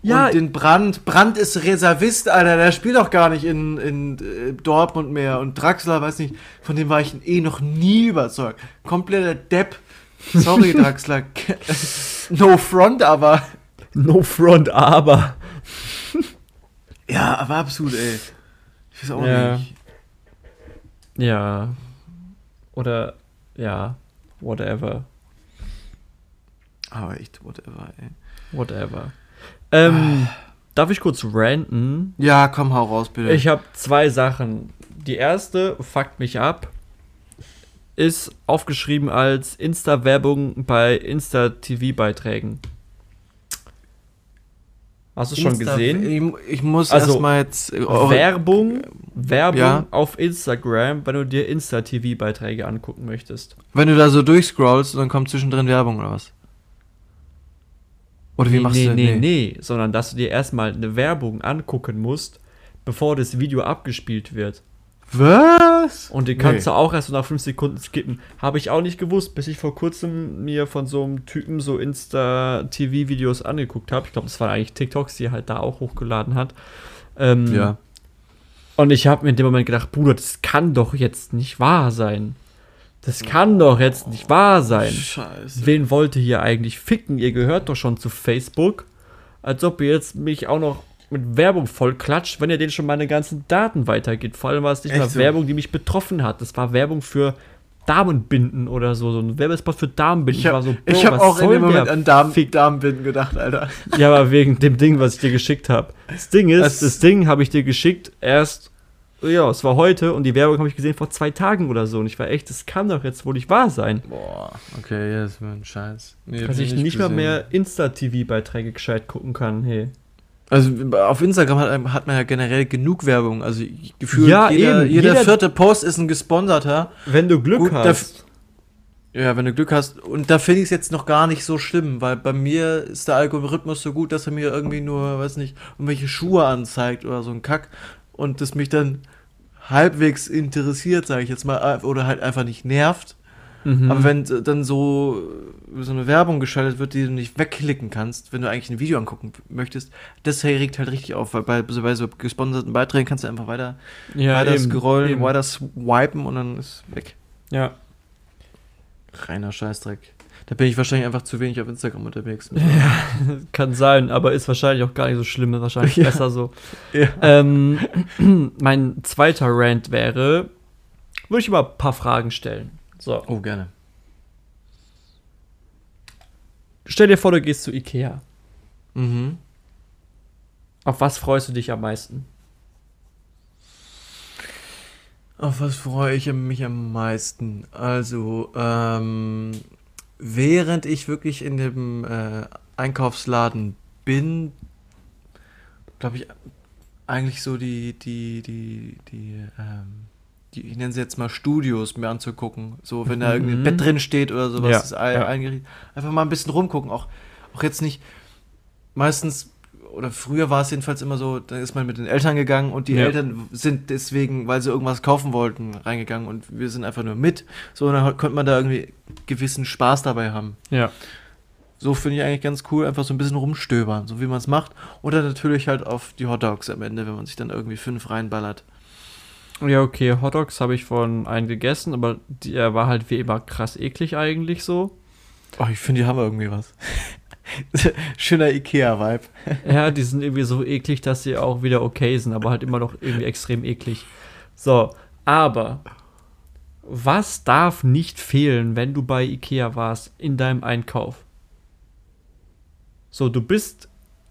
Ja. und den Brand. Brand ist Reservist, Alter. Der spielt doch gar nicht in, in äh, Dortmund mehr. Und Draxler, weiß nicht, von dem war ich eh noch nie überzeugt. Kompletter Depp. Sorry, Draxler. no front, aber. No front, aber. Ja, aber absolut, ey. Ich weiß auch Ja. nicht. Ja. Oder, ja, whatever. Aber echt, whatever, ey. Whatever. Ähm, darf ich kurz ranten? Ja, komm, hau raus, bitte. Ich habe zwei Sachen. Die erste, fuckt mich ab, ist aufgeschrieben als Insta-Werbung bei Insta-TV-Beiträgen. Hast du schon Insta- gesehen? Ich, ich muss Also, erstmal jetzt. äh, Werbung, Werbung Ja. auf Instagram, wenn du dir Insta-TV-Beiträge angucken möchtest. Wenn du da so durchscrollst und dann kommt zwischendrin Werbung oder was? Oder wie nee, machst nee, du nee, nee, sondern dass du dir erstmal eine Werbung angucken musst, bevor das Video abgespielt wird. Was? Und die kannst Nee. du auch erst so nach 5 Sekunden skippen. Habe ich auch nicht gewusst, bis ich vor kurzem mir von so einem Typen so Insta-TV-Videos angeguckt habe. Ich glaube, das waren eigentlich TikToks, die er halt da auch hochgeladen hat. Ähm, Ja. Und ich habe mir in dem Moment gedacht, Bruder, das kann doch jetzt nicht wahr sein. Das kann doch jetzt nicht wahr sein. Scheiße. Wen wollt ihr hier eigentlich ficken? Ihr gehört doch schon zu Facebook. Als ob ihr jetzt mich auch noch mit Werbung voll klatscht, wenn ihr denen schon meine ganzen Daten weitergeht. Vor allem war es nicht Echt mal so? Werbung, die mich betroffen hat. Das war Werbung für Damenbinden oder so. So ein Werbespot für Damenbinden. Ich habe war so, ich Bro, hab was auch in dem Moment an Darm, Fick? Darmbinden gedacht, Alter. Ja, aber wegen dem Ding, was ich dir geschickt habe. Das Ding ist, Das- das, Ding habe ich dir geschickt erst ja, es war heute und die Werbung habe ich gesehen vor zwei Tagen oder so. Und ich war echt, das kann doch jetzt wohl nicht wahr sein. Boah, okay, ja, das war ein Scheiß. Nee, Dass ich nicht nicht mal mehr Insta-TV-Beiträge gescheit gucken kann, hey. Also auf Instagram hat, hat man ja generell genug Werbung. Also gefühlt Ja, jeder, eben. jeder, Jeder- vierte Post ist ein gesponserter. Wenn du Glück Gut, hast. Ja, wenn du Glück hast. Und da finde ich es jetzt noch gar nicht so schlimm, weil bei mir ist der Algorithmus so gut, dass er mir irgendwie nur, weiß nicht, irgendwelche Schuhe anzeigt oder so ein Kack und das mich dann halbwegs interessiert, sage ich jetzt mal, oder halt einfach nicht nervt. Mhm. Aber wenn äh, dann so, so eine Werbung geschaltet wird, die du nicht wegklicken kannst, wenn du eigentlich ein Video angucken möchtest, das regt halt richtig auf, weil bei, so bei so gesponserten Beiträgen kannst du einfach weiter, ja, weiter eben, scrollen, eben. weiter swipen und dann ist weg. Ja. Reiner Scheißdreck. Da bin ich wahrscheinlich einfach zu wenig auf Instagram unterwegs. Kann sein, aber ist wahrscheinlich auch gar nicht so schlimm, ist wahrscheinlich Ja. besser so. Ja. Ähm, mein zweiter Rant wäre, würde ich mal ein paar Fragen stellen. So, Oh, gerne. stell dir vor, du gehst zu Ikea. Mhm. Auf was freust du dich am meisten? Auf was freue ich mich am meisten? Also, ähm, während ich wirklich in dem äh, Einkaufsladen bin, glaube ich, eigentlich so die, die, die, die, ähm, die, ich nenne sie jetzt mal Studios mir anzugucken. So, wenn da irgendwie ein Mhm. Bett drin steht oder sowas, Ja, ist ein, ja. eingerichtet. Einfach mal ein bisschen rumgucken. Auch, auch jetzt nicht, meistens, oder früher war es jedenfalls immer so, da ist man mit den Eltern gegangen und die Ja. Eltern sind deswegen, weil sie irgendwas kaufen wollten, reingegangen und wir sind einfach nur mit. So, und dann konnte man da irgendwie gewissen Spaß dabei haben. Ja. So finde ich eigentlich ganz cool, einfach so ein bisschen rumstöbern, so wie man es macht. Oder natürlich halt auf die Hotdogs am Ende, wenn man sich dann irgendwie fünf reinballert. Ja, okay, Hotdogs habe ich von einem gegessen, aber der war halt wie immer krass eklig eigentlich so. Oh, ich finde, die haben irgendwie was. Schöner Ikea-Vibe. Ja, die sind irgendwie so eklig, dass sie auch wieder okay sind, aber halt immer noch irgendwie extrem eklig. So, aber was darf nicht fehlen, wenn du bei Ikea warst in deinem Einkauf? So, du bist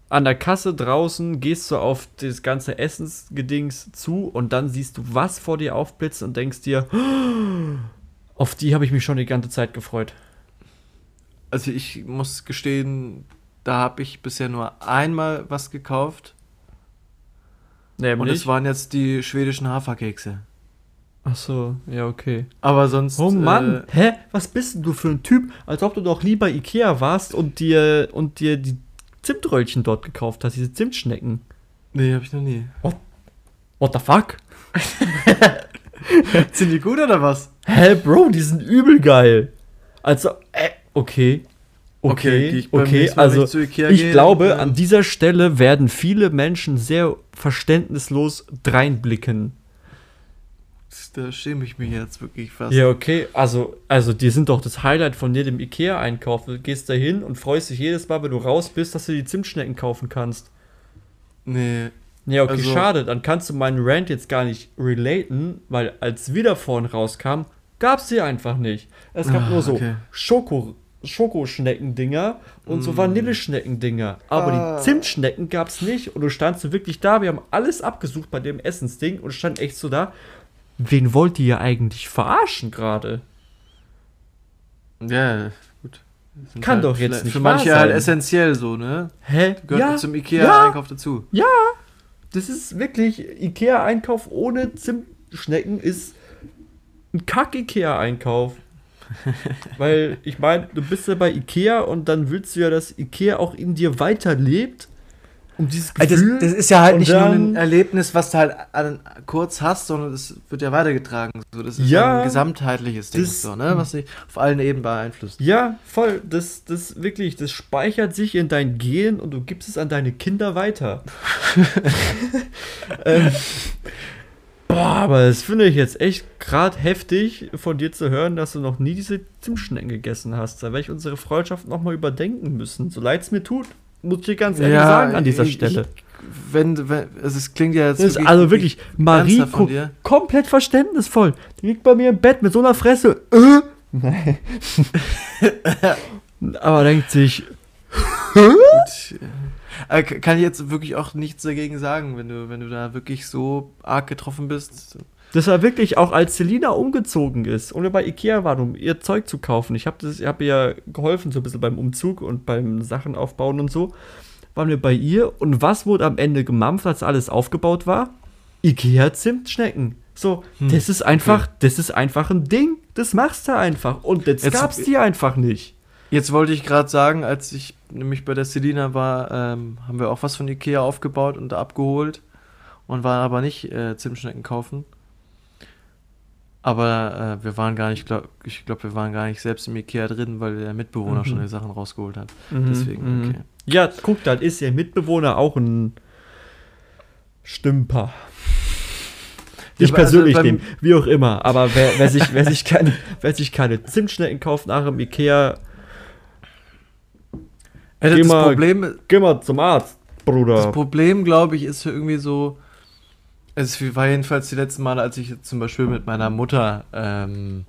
an der Kasse draußen, gehst so auf das ganze Essensgedings zu und dann siehst du was vor dir aufblitzen und denkst dir, auf die habe ich mich schon die ganze Zeit gefreut. Also ich muss gestehen, da habe ich bisher nur einmal was gekauft. Und Nämlich. es waren jetzt die schwedischen Haferkekse. Ach so, ja, okay. Aber sonst. Oh Mann, Äh, hä? Was bist denn du für ein Typ? Als ob du doch lieber Ikea warst und dir und dir die Zimtröllchen dort gekauft hast, diese Zimtschnecken. nee, habe ich noch nie. What the fuck? Sind die gut oder was? Hä, Bro, die sind übel geil. Also, äh, okay. Okay, Okay, ich okay, also ich zu Ikea ich gehe, glaube, ähm, an dieser Stelle werden viele Menschen sehr verständnislos dreinblicken. Da schäme ich mich jetzt wirklich fast. Ja, okay, also, also die sind doch das Highlight von jedem Ikea-Einkauf. Du gehst da hin und freust dich jedes Mal, wenn du raus bist, dass du die Zimtschnecken kaufen kannst. Nee. Ja, okay, Also- schade. Dann kannst du meinen Rant jetzt gar nicht relaten, weil als Wiedervorn rauskam, gab es sie einfach nicht. Es gab Ah, nur so okay. Schoko, Schokoschneckendinger und so Mm. Vanilleschneckendinger. Aber Ah. die Zimtschnecken gab es nicht. Und du standst so wirklich da. Wir haben alles abgesucht bei dem Essensding und stand echt so da. Wen wollt ihr eigentlich verarschen gerade? Ja, gut. Sind Kann halt doch jetzt nicht Für manche halt sein. essentiell so, ne? Hä? Gehört zum ja, Ikea-Einkauf dazu. das ist wirklich Ikea-Einkauf ohne Zimtschnecken ist ein Kack-Ikea-Einkauf. Weil, ich meine, du bist ja bei Ikea und dann willst du ja, dass Ikea auch in dir weiterlebt. Um dieses Also Gefühl. das, das ist ja halt und nicht nur ein Erlebnis, was du halt an, kurz hast, sondern das wird ja weitergetragen. So, das ist Ja, ja ein gesamtheitliches Ding, das- so, ne? was dich auf allen Ebenen beeinflusst. ja, voll. Das, das wirklich, das speichert sich in dein Gen und du gibst es an deine Kinder weiter. ähm, boah, aber das finde ich jetzt echt gerade heftig von dir zu hören, dass du noch nie diese Zimtschnecken gegessen hast. Da werde ich unsere Freundschaft nochmal überdenken müssen. So leid es mir tut, muss ich dir ganz ehrlich Ja, sagen an dieser ich- Stelle. Wenn, wenn also es klingt ja jetzt Das ist also wirklich, Marie komplett verständnisvoll. Die liegt bei mir im Bett mit so einer Fresse. Äh? Aber denkt sich, gut. Kann ich jetzt wirklich auch nichts dagegen sagen, wenn du, wenn du da wirklich so arg getroffen bist. Das war wirklich auch, als Selina umgezogen ist und wir bei Ikea waren, um ihr Zeug zu kaufen. Ich habe hab ihr ja geholfen, so ein bisschen beim Umzug und beim Sachen aufbauen und so. Waren wir bei ihr und was wurde am Ende gemampft, als alles aufgebaut war? Ikea Zimtschnecken. So, Hm, das ist einfach, das ist einfach ein Ding. Das machst du einfach. Und jetzt, Jetzt- gab's die einfach nicht. Jetzt wollte ich gerade sagen, als ich nämlich bei der Selina war, ähm, haben wir auch was von Ikea aufgebaut und abgeholt und waren aber nicht äh, Zimtschnecken kaufen. Aber äh, wir waren gar nicht, glaub, ich glaube, wir waren gar nicht selbst im Ikea drin, weil der Mitbewohner Mhm. schon die Sachen rausgeholt hat. Mhm, Deswegen, mhm. okay. Ja, guck, dann ist ihr Mitbewohner auch ein Stümper. Ich also persönlich beim- dem, wie auch immer. Aber wer, wer, sich, wer, sich keine, wer sich keine Zimtschnecken kauft nach dem Ikea, Äh, Geh das mal- Problem, geh mal zum Arzt, Bruder. Das Problem, glaube ich, ist irgendwie so. Es war jedenfalls die letzten Male, als ich zum Beispiel mit meiner Mutter ähm,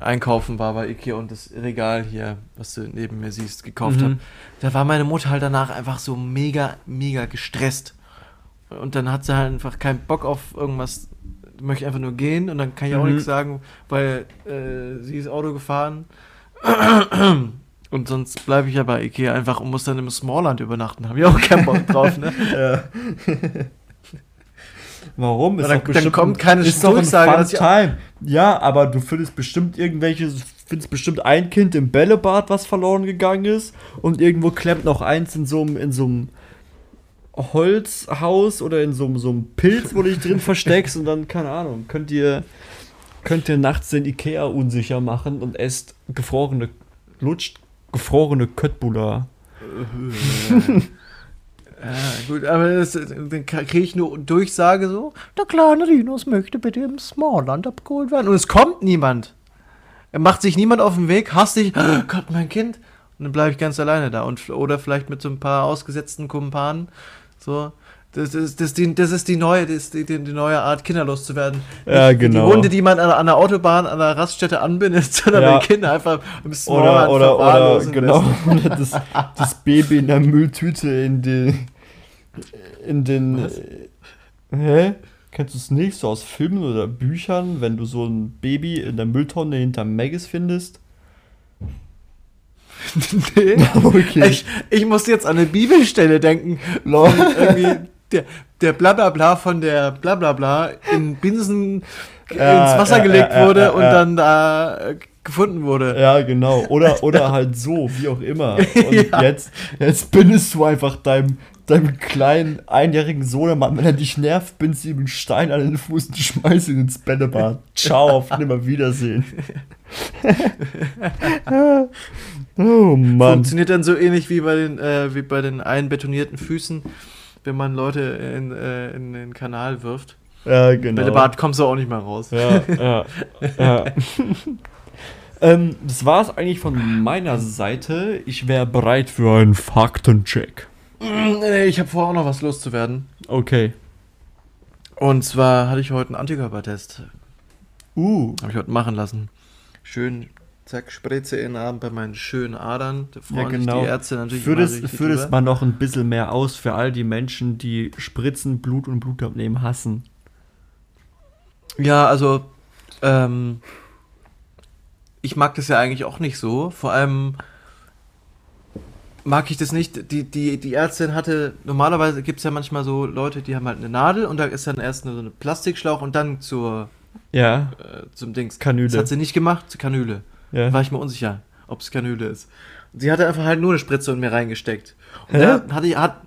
einkaufen war bei Ikea und das Regal hier, was du neben mir siehst, gekauft Mhm. habe. Da war meine Mutter halt danach einfach so mega, mega gestresst. Und dann hat sie halt einfach keinen Bock auf irgendwas, möchte einfach nur gehen und dann kann ich auch Mhm. nichts sagen, weil äh, sie ist Auto gefahren. Und sonst bleibe ich ja bei Ikea einfach und muss dann im Smallland übernachten. Habe ich auch keinen Bock drauf, ne? Ja. Warum? Ja, dann- dann kommt keine ist doch ein Durchsage, ich- Time. Ja, aber du findest bestimmt irgendwelche, findest bestimmt ein Kind im Bällebad, was verloren gegangen ist und irgendwo klemmt noch eins in so einem, in so einem Holzhaus oder in so einem, so einem Pilz, wo du dich drin versteckst und dann, keine Ahnung, könnt ihr, könnt ihr nachts den Ikea unsicher machen und esst gefrorene, lutscht gefrorene Köttbullar. Ja, gut, aber das, dann kriege ich nur Durchsage so, der kleine Linus möchte bitte im Smallland abgeholt werden. Und es kommt niemand. Er macht sich niemand auf den Weg, hastig, oh Gott, mein Kind. Und dann bleibe ich ganz alleine da. Und, oder vielleicht mit so ein paar ausgesetzten Kumpanen. So. Das ist, das, ist die, das ist die neue, das ist die, die, neue Art, kinderlos zu werden. Ja, genau. Die Hunde, die man an, an der Autobahn, an der Raststätte anbindet, sondern Ja. die Kinder einfach im Oder, Smallland oder, oder, genau, oder das, das Baby in der Mülltüte in die, in den, Was? hä? Kennst du es nicht, so aus Filmen oder Büchern, wenn du so ein Baby in der Mülltonne hinterm Maggis findest? nee. Okay. Ich, ich muss jetzt an eine Bibelstelle denken. Lol. Irgendwie der, der Blablabla von der Blablabla in Binsen Ja, ins Wasser ja, gelegt ja, wurde und dann da äh, gefunden wurde. Ja, genau. Oder, oder halt so, wie auch immer. Und jetzt, jetzt bindest du einfach deinem, deinem kleinen einjährigen Sohnemann, wenn er dich nervt, bindest du ihm einen Stein an den Fuß und schmeißt ihn ins Bällebad. Ciao, auf Nimmerwiedersehen. oh Mann. Funktioniert dann so ähnlich wie bei den, äh, wie bei den einbetonierten Füßen, wenn man Leute in, äh, in den Kanal wirft. Ja, genau. Bällebad kommst du auch nicht mehr raus. Ja, ja, ja. ähm, das war es eigentlich von meiner Seite. Ich wäre bereit für einen Faktencheck. Mm, ich habe vor, auch noch was loszuwerden. Okay. Und zwar hatte ich heute einen Antikörpertest. Uh. Habe ich heute machen lassen. Schön, zack, Spritze in den Arm bei meinen schönen Adern. Da freuen Ja, genau. die Ärzte natürlich Führ das, führ das mal noch ein bisschen mehr aus für all die Menschen, die Spritzen, Blut und Blutabnehmen hassen. Ja, also, ähm, ich mag das ja eigentlich auch nicht so. Vor allem mag ich das nicht. Die, die, die Ärztin hatte, normalerweise gibt es ja manchmal so Leute, die haben halt eine Nadel und da ist dann erst so eine Plastikschlauch und dann zur, Ja, äh, zum Dings. Kanüle. Das hat sie nicht gemacht, zur Kanüle. Ja. war ich mir unsicher, ob es Kanüle ist. Und sie hatte einfach halt nur eine Spritze in mir reingesteckt. Und Hä? da hatte ich, hat,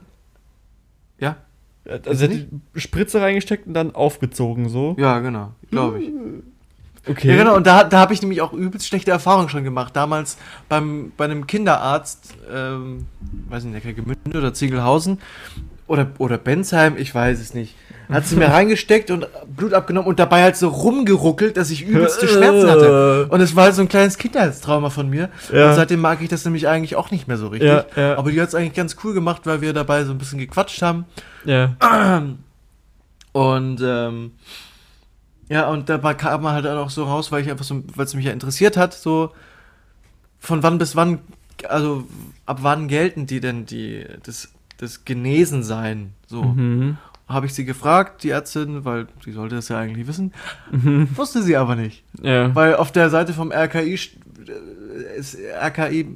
ja, Also hat die Spritze reingesteckt und dann aufgezogen, so. ja, genau, glaube ich. Okay. Ja, genau, und da, da habe ich nämlich auch übelst schlechte Erfahrungen schon gemacht. Damals beim, bei einem Kinderarzt, ähm, weiß nicht, Neckargemünde oder Ziegelhausen oder, oder Bensheim, ich weiß es nicht. Hat sie mir reingesteckt und Blut abgenommen und dabei halt so rumgeruckelt, dass ich übelste Schmerzen hatte. Und es war halt so ein kleines Kindheitstrauma von mir. Ja. Und seitdem mag ich das nämlich eigentlich auch nicht mehr so richtig. Ja, ja. Aber die hat es eigentlich ganz cool gemacht, weil wir dabei so ein bisschen gequatscht haben. Ja. Und ähm, ja, und dabei kam man halt auch so raus, weil ich einfach so, weil es mich ja interessiert hat, so von wann bis wann, also ab wann gelten die denn die, das, das Genesensein? So. Mhm. Habe ich sie gefragt, die Ärztin, weil sie sollte das ja eigentlich wissen. Mhm. Wusste sie aber nicht. Ja. Weil auf der Seite vom RKI äh, ist RKI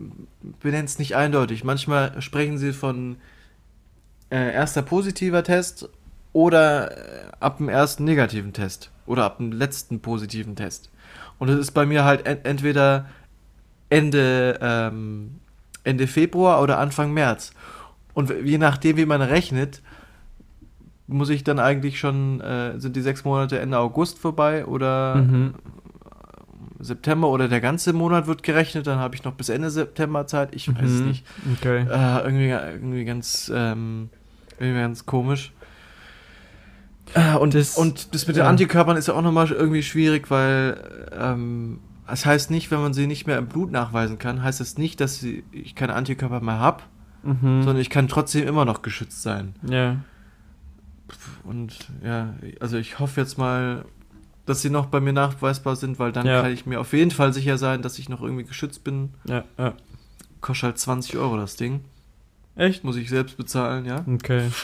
benennt es nicht eindeutig. Manchmal sprechen sie von äh, erster positiver Test oder äh, ab dem ersten negativen Test oder ab dem letzten positiven Test. Und es ist bei mir halt en entweder Ende, ähm, Ende Februar oder Anfang März. Und je nachdem, wie man rechnet, muss ich dann eigentlich schon, äh, sind die sechs Monate Ende August vorbei oder Mhm. September oder der ganze Monat wird gerechnet, dann habe ich noch bis Ende September Zeit, ich weiß es Mhm. nicht. Okay. Äh, irgendwie, irgendwie ganz, ähm, irgendwie ganz komisch. Äh, und, Das- und das mit den ja. Antikörpern ist ja auch nochmal irgendwie schwierig, weil ähm, das heißt nicht, wenn man sie nicht mehr im Blut nachweisen kann, heißt es das nicht, dass ich keine Antikörper mehr habe, Mhm. sondern ich kann trotzdem immer noch geschützt sein. Ja. Und ja, also ich hoffe jetzt mal, dass sie noch bei mir nachweisbar sind, weil dann Ja. kann ich mir auf jeden Fall sicher sein, dass ich noch irgendwie geschützt bin. Ja, ja. Kostet halt 20 Euro das Ding. Echt? Muss ich selbst bezahlen, ja. Okay.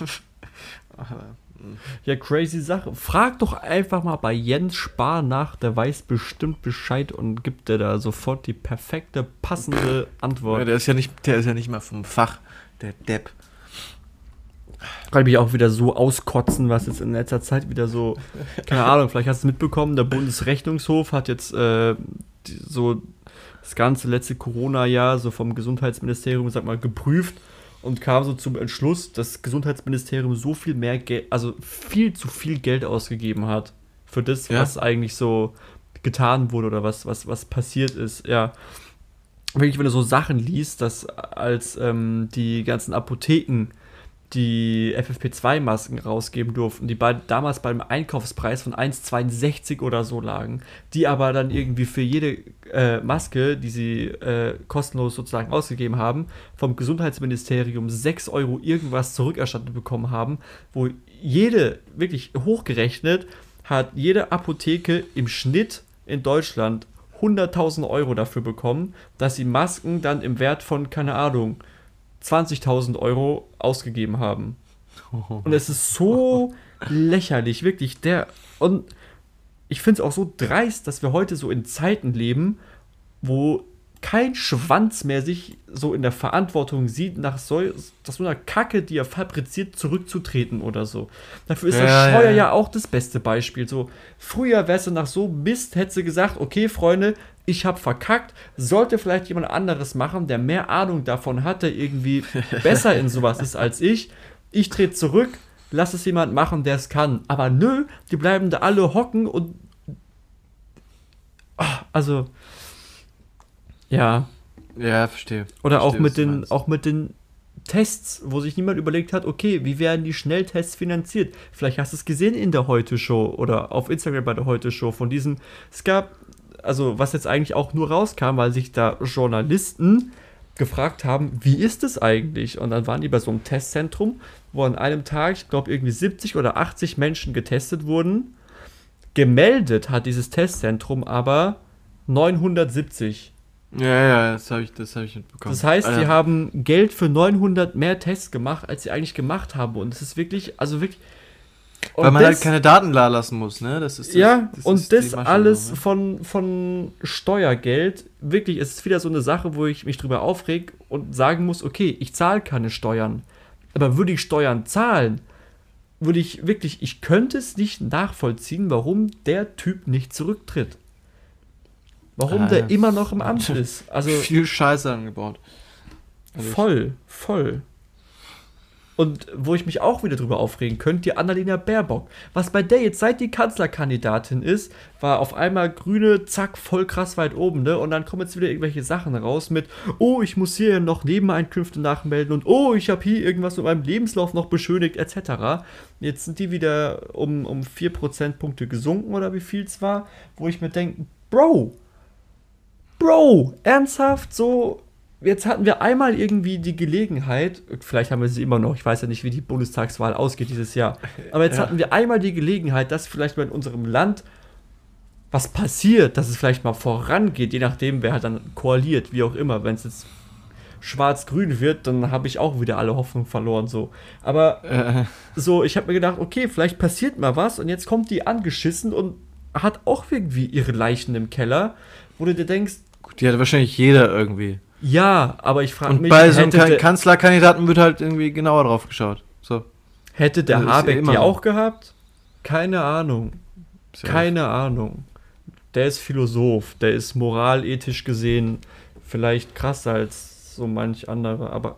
Mm. Ja, crazy Sache. Frag doch einfach mal bei Jens Spar nach, der weiß bestimmt Bescheid und gibt dir da sofort die perfekte, passende ja, Antwort. der ist ja nicht, der ist ja nicht mal vom Fach, der Depp. Kann ich mich auch wieder so auskotzen, was jetzt in letzter Zeit wieder so, keine Ahnung, vielleicht hast du es mitbekommen, der Bundesrechnungshof hat jetzt äh, die, so das ganze letzte Corona-Jahr so vom Gesundheitsministerium, sag mal, geprüft und kam so zum Entschluss, dass das Gesundheitsministerium so viel mehr Geld, also viel zu viel Geld ausgegeben hat für das, Ja? was eigentlich so getan wurde oder was, was, was passiert ist, ja. Wirklich, wenn du so Sachen liest, dass als ähm, die ganzen Apotheken die FFP2-Masken rausgeben durften, die bei, damals beim Einkaufspreis von 1,62 oder so lagen, die aber dann irgendwie für jede äh, Maske, die sie äh, kostenlos sozusagen ausgegeben haben, vom Gesundheitsministerium 6 Euro irgendwas zurückerstattet bekommen haben, wo jede, wirklich hochgerechnet, hat jede Apotheke im Schnitt in Deutschland 100.000 Euro dafür bekommen, dass sie Masken dann im Wert von, keine Ahnung, 20.000 Euro ausgegeben haben. Und es ist so lächerlich, wirklich. Der und ich finde es auch so dreist, dass wir heute so in Zeiten leben, wo kein Schwanz mehr sich so in der Verantwortung sieht, nach so, nach so einer Kacke, die er fabriziert, zurückzutreten oder so. Dafür ist Ja, der Scheuer ja, ja, ja. auch das beste Beispiel. So, früher wärst du nach so Mist, hättest du gesagt, okay, Freunde, ich habe verkackt, sollte vielleicht jemand anderes machen, der mehr Ahnung davon hat, der irgendwie besser in sowas ist als ich. Ich trete zurück, lass es jemand machen, der es kann. Aber nö, die bleiben da alle hocken und. Ah, Also. Ja. Ja, verstehe. Oder auch Verstehe, was mit den, auch mit den Tests, wo sich niemand überlegt hat, okay, wie werden die Schnelltests finanziert? Vielleicht hast du es gesehen in der Heute-Show oder auf Instagram bei der Heute-Show von diesen, es gab, also was jetzt eigentlich auch nur rauskam, weil sich da Journalisten gefragt haben, wie ist es eigentlich? Und dann waren die bei so einem Testzentrum, wo an einem Tag, ich glaube, irgendwie 70 oder 80 Menschen getestet wurden. Gemeldet hat dieses Testzentrum aber 970. Ja, ja, das habe ich, das hab ich mitbekommen. Das heißt, Alter, die haben Geld für 900 mehr Tests gemacht, als sie eigentlich gemacht haben. Und es ist wirklich, also wirklich. Weil und man das- halt keine Daten da lassen muss, ne? Das ist das, ja, das und ist das alles ne? von, von Steuergeld. Wirklich, es ist wieder so eine Sache, wo ich mich drüber aufreg und sagen muss, okay, ich zahle keine Steuern. Aber würde ich Steuern zahlen, würde ich wirklich, ich könnte es nicht nachvollziehen, warum der Typ nicht zurücktritt. Warum Ah, der ja. immer noch im Amt ist. Also viel Scheiße angebaut. Also voll, voll. Und wo ich mich auch wieder drüber aufregen könnte, die Annalena Baerbock. Was bei der jetzt seit die Kanzlerkandidatin ist, war auf einmal Grüne, zack, voll krass weit oben, ne? Und dann kommen jetzt wieder irgendwelche Sachen raus mit, oh, ich muss hier noch Nebeneinkünfte nachmelden und oh, ich habe hier irgendwas mit meinem Lebenslauf noch beschönigt, etc. Jetzt sind die wieder um, um 4 Prozentpunkte gesunken oder wie viel es war, wo ich mir denke, Bro, Bro, ernsthaft so. Jetzt hatten wir einmal irgendwie die Gelegenheit, vielleicht haben wir sie immer noch, ich weiß ja nicht, wie die Bundestagswahl ausgeht dieses Jahr, aber jetzt Ja. hatten wir einmal die Gelegenheit, dass vielleicht mal in unserem Land was passiert, dass es vielleicht mal vorangeht, je nachdem, wer halt dann koaliert, wie auch immer, wenn es jetzt schwarz-grün wird, dann habe ich auch wieder alle Hoffnung verloren. So. Aber Äh, so, ich habe mir gedacht, okay, vielleicht passiert mal was und jetzt kommt die angeschissen und hat auch irgendwie ihre Leichen im Keller, wo du dir denkst, die hat wahrscheinlich jeder irgendwie. Ja, aber ich frage mich, bei so einem der, Kanzlerkandidaten wird halt irgendwie genauer drauf geschaut. So. hätte der Also Habeck immer die auch gehabt? Keine Ahnung. Keine Ahnung. Der ist Philosoph, der ist moralethisch gesehen vielleicht krasser als so manch andere, aber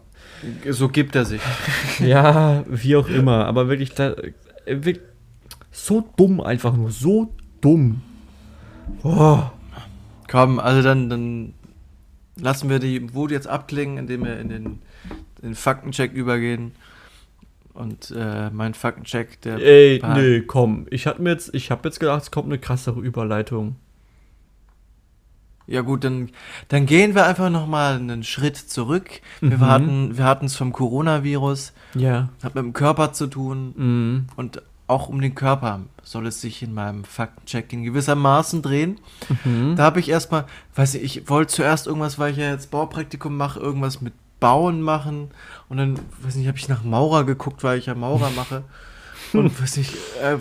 So gibt er sich. ja, wie auch immer, aber wirklich, da, äh, wirklich so dumm einfach nur, so dumm. Oh, Komm, also dann, dann lassen wir die Wut jetzt abklingen, indem wir in den, in den Faktencheck übergehen. Und äh, mein Faktencheck, der. ey, war- nee, komm, ich hab mir jetzt, ich habe jetzt gedacht, es kommt eine krassere Überleitung. Ja gut, dann, dann gehen wir einfach nochmal einen Schritt zurück. Wir Mhm. hatten wir hatten es vom Coronavirus, Ja. hat mit dem Körper zu tun Mhm. und auch um den Körper soll es sich in meinem Faktencheck in gewissermaßen drehen. Mhm. Da habe ich erstmal, weiß ich, ich wollte zuerst irgendwas, weil ich ja jetzt Baupraktikum mache, irgendwas mit Bauen machen und dann, weiß nicht, habe ich nach Maurer geguckt, weil ich ja Maurer mache. Und weiß nicht, äh,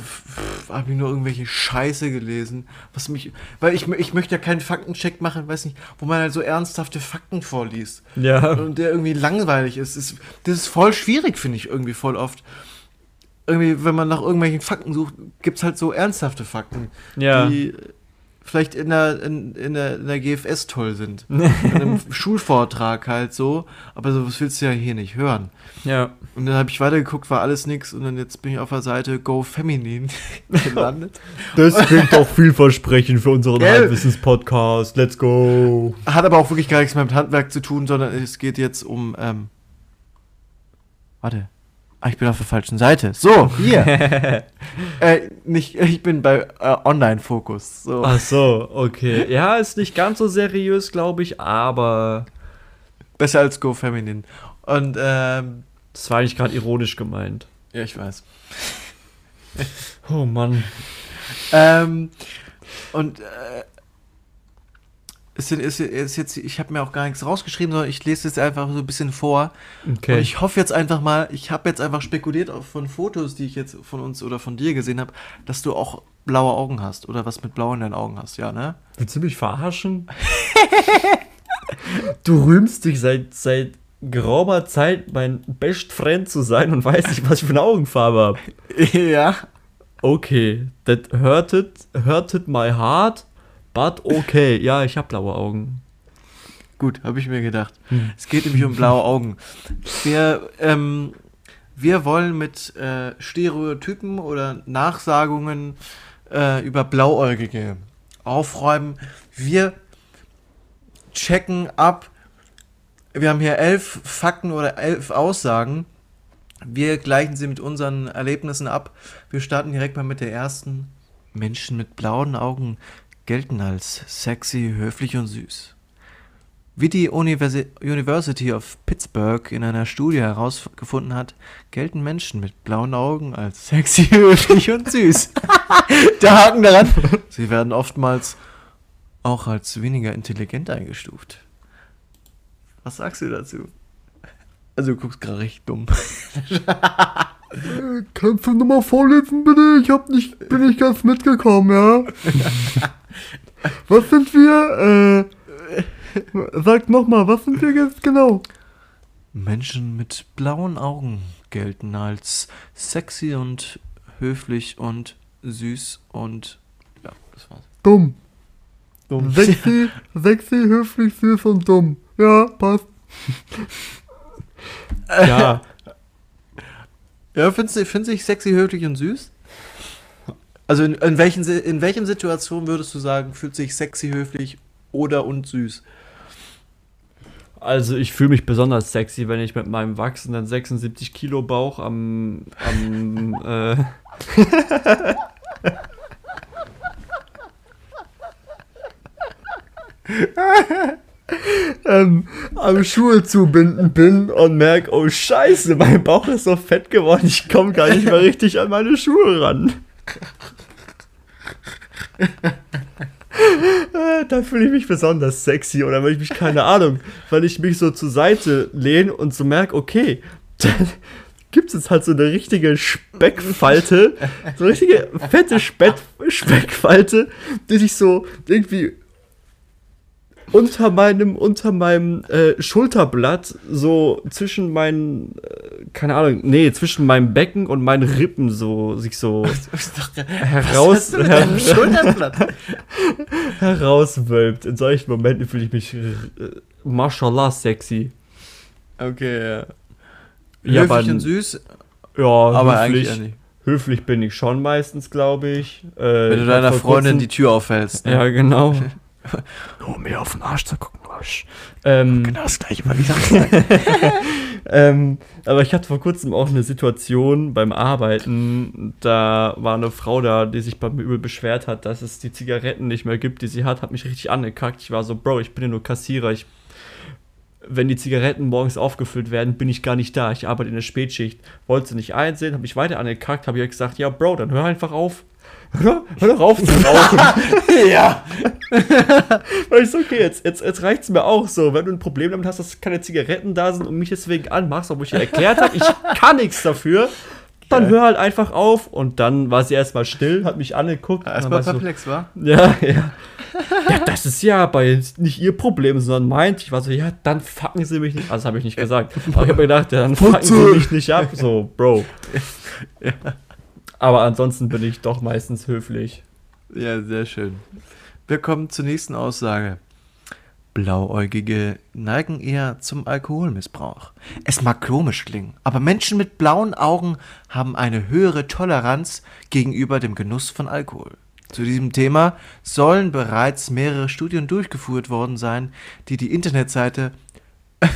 habe ich nur irgendwelche Scheiße gelesen, was mich, weil ich, ich möchte ja keinen Faktencheck machen, weiß nicht, wo man halt so ernsthafte Fakten vorliest Ja. und der irgendwie langweilig ist. ist das ist voll schwierig, finde ich irgendwie voll oft. Irgendwie, wenn man nach irgendwelchen Fakten sucht, gibt es halt so ernsthafte Fakten, Ja. die vielleicht in der, in, in, der, in der GFS toll sind. in einem Schulvortrag halt so, aber sowas willst du ja hier nicht hören. Ja. Und dann habe ich weitergeguckt, war alles nix und dann jetzt bin ich auf der Seite Go Feminin gelandet. Das klingt doch vielversprechend für unseren? Halbwissens-Podcast. Let's go. Hat aber auch wirklich gar nichts mehr mit Handwerk zu tun, sondern es geht jetzt um. Ähm, warte. Ah, ich bin auf der falschen Seite. So, hier. äh, nicht, ich bin bei äh, Online-Fokus. So. Ach so, okay. Ja, ist nicht ganz so seriös, glaube ich, aber Besser als Go Feminin. Und, ähm, das war eigentlich gerade ironisch gemeint. ja, ich weiß. Oh Mann. Ähm, und, äh, ist, ist, ist jetzt, ich habe mir auch gar nichts rausgeschrieben, sondern ich lese jetzt einfach so ein bisschen vor. Okay. Und ich hoffe jetzt einfach mal, ich habe jetzt einfach spekuliert von Fotos, die ich jetzt von uns oder von dir gesehen habe, dass du auch blaue Augen hast oder was mit blau in deinen Augen hast, ja, ne? Willst du mich verarschen? du rühmst dich seit, seit geraumer Zeit, mein Best Friend zu sein und weißt nicht, was ich für eine Augenfarbe habe. ja. Okay, that hurted, hurted my heart, but okay. Ja, ich habe blaue Augen. Gut, habe ich mir gedacht. Es geht nämlich um blaue Augen. Wir, ähm, wir wollen mit äh, Stereotypen oder Nachsagungen äh, über Blauäugige aufräumen. Wir checken ab. Wir haben hier elf Fakten oder elf Aussagen. Wir gleichen sie mit unseren Erlebnissen ab. Wir starten direkt mal mit der ersten. Menschen mit blauen Augen gelten als sexy, höflich und süß. Wie die Universi University of Pittsburgh in einer Studie herausgefunden hat, gelten Menschen mit blauen Augen als sexy, höflich und süß. Der Haken daran. Sie werden oftmals auch als weniger intelligent eingestuft. Was sagst du dazu? Also du guckst gerade recht dumm. Kannst du nochmal vorlesen, bitte? Ich hab nicht, bin nicht ganz mitgekommen, ja? was sind wir? Äh, sag nochmal, was sind wir jetzt genau? Menschen mit blauen Augen gelten als sexy und höflich und süß und ja, das war's. Dumm. Sexy, sexy, höflich, süß und dumm. Ja, passt. ja, Ja, findest du, findest du dich sexy, höflich und süß? Also in, in, welchen, in welchen Situationen würdest du sagen, fühlt sich sexy, höflich oder und süß? Also ich fühle mich besonders sexy, wenn ich mit meinem wachsenden 76 Kilo Bauch am, am äh, ähm, am Schuhe zubinden bin und merke, oh scheiße, mein Bauch ist so fett geworden, ich komme gar nicht mehr richtig an meine Schuhe ran. Da fühle ich mich besonders sexy oder wenn ich mich, keine Ahnung, weil ich mich so zur Seite lehne und so merke, okay, dann gibt es jetzt halt so eine richtige Speckfalte, so eine richtige fette Speck, Speckfalte, die sich so irgendwie unter meinem, unter meinem äh, Schulterblatt, so zwischen meinen, äh, keine Ahnung, nee, zwischen meinem Becken und meinen Rippen so, sich so heraus, Schulterblatt? herauswölbt. In solchen Momenten fühle ich mich, äh, mashallah, sexy. Okay, ja. Ja, Höflich aber- und süß, Ja, aber eigentlich höflich, nicht. höflich bin ich schon meistens, glaube ich. Äh, Wenn du deiner Freundin die Tür aufhältst. Ne? Ja, genau. Nur mir auf den Arsch zu gucken, Arsch. Ähm, Genau das gleiche mal wieder ähm, aber ich hatte vor kurzem auch eine Situation beim Arbeiten, da war eine Frau da, die sich bei mir übel beschwert hat, dass es die Zigaretten nicht mehr gibt, die sie hat, hat mich richtig angekackt. Ich war so, Bro, ich bin ja nur Kassierer, ich wenn die Zigaretten morgens aufgefüllt werden, bin ich gar nicht da. Ich arbeite in der Spätschicht. Wollte sie nicht einsehen, habe mich weiter angekackt, habe ihr gesagt, ja, Bro, dann hör einfach auf. Hör, hör doch auf zu rauchen. ja. Weil ich so, okay, jetzt, jetzt, jetzt reicht es mir auch so. Wenn du ein Problem damit hast, dass keine Zigaretten da sind und mich deswegen anmachst, obwohl ich dir erklärt habe, ich kann nichts dafür, dann Geil. hör halt einfach auf. Und dann war sie erstmal still, hat mich angeguckt. Erstmal sie so, perplex, war? ja, ja. Ja, das ist ja bei nicht ihr Problem, sondern meint. Ich war so, ja, dann fucken sie mich nicht. Also habe ich nicht gesagt. Aber ich habe gedacht, ja, dann fucken sie mich nicht ab. So, Bro. Aber ansonsten bin ich doch meistens höflich. Ja, sehr schön. Wir kommen zur nächsten Aussage. Blauäugige neigen eher zum Alkoholmissbrauch. Es mag komisch klingen, aber Menschen mit blauen Augen haben eine höhere Toleranz gegenüber dem Genuss von Alkohol. Zu diesem Thema sollen bereits mehrere Studien durchgeführt worden sein, die die Internetseite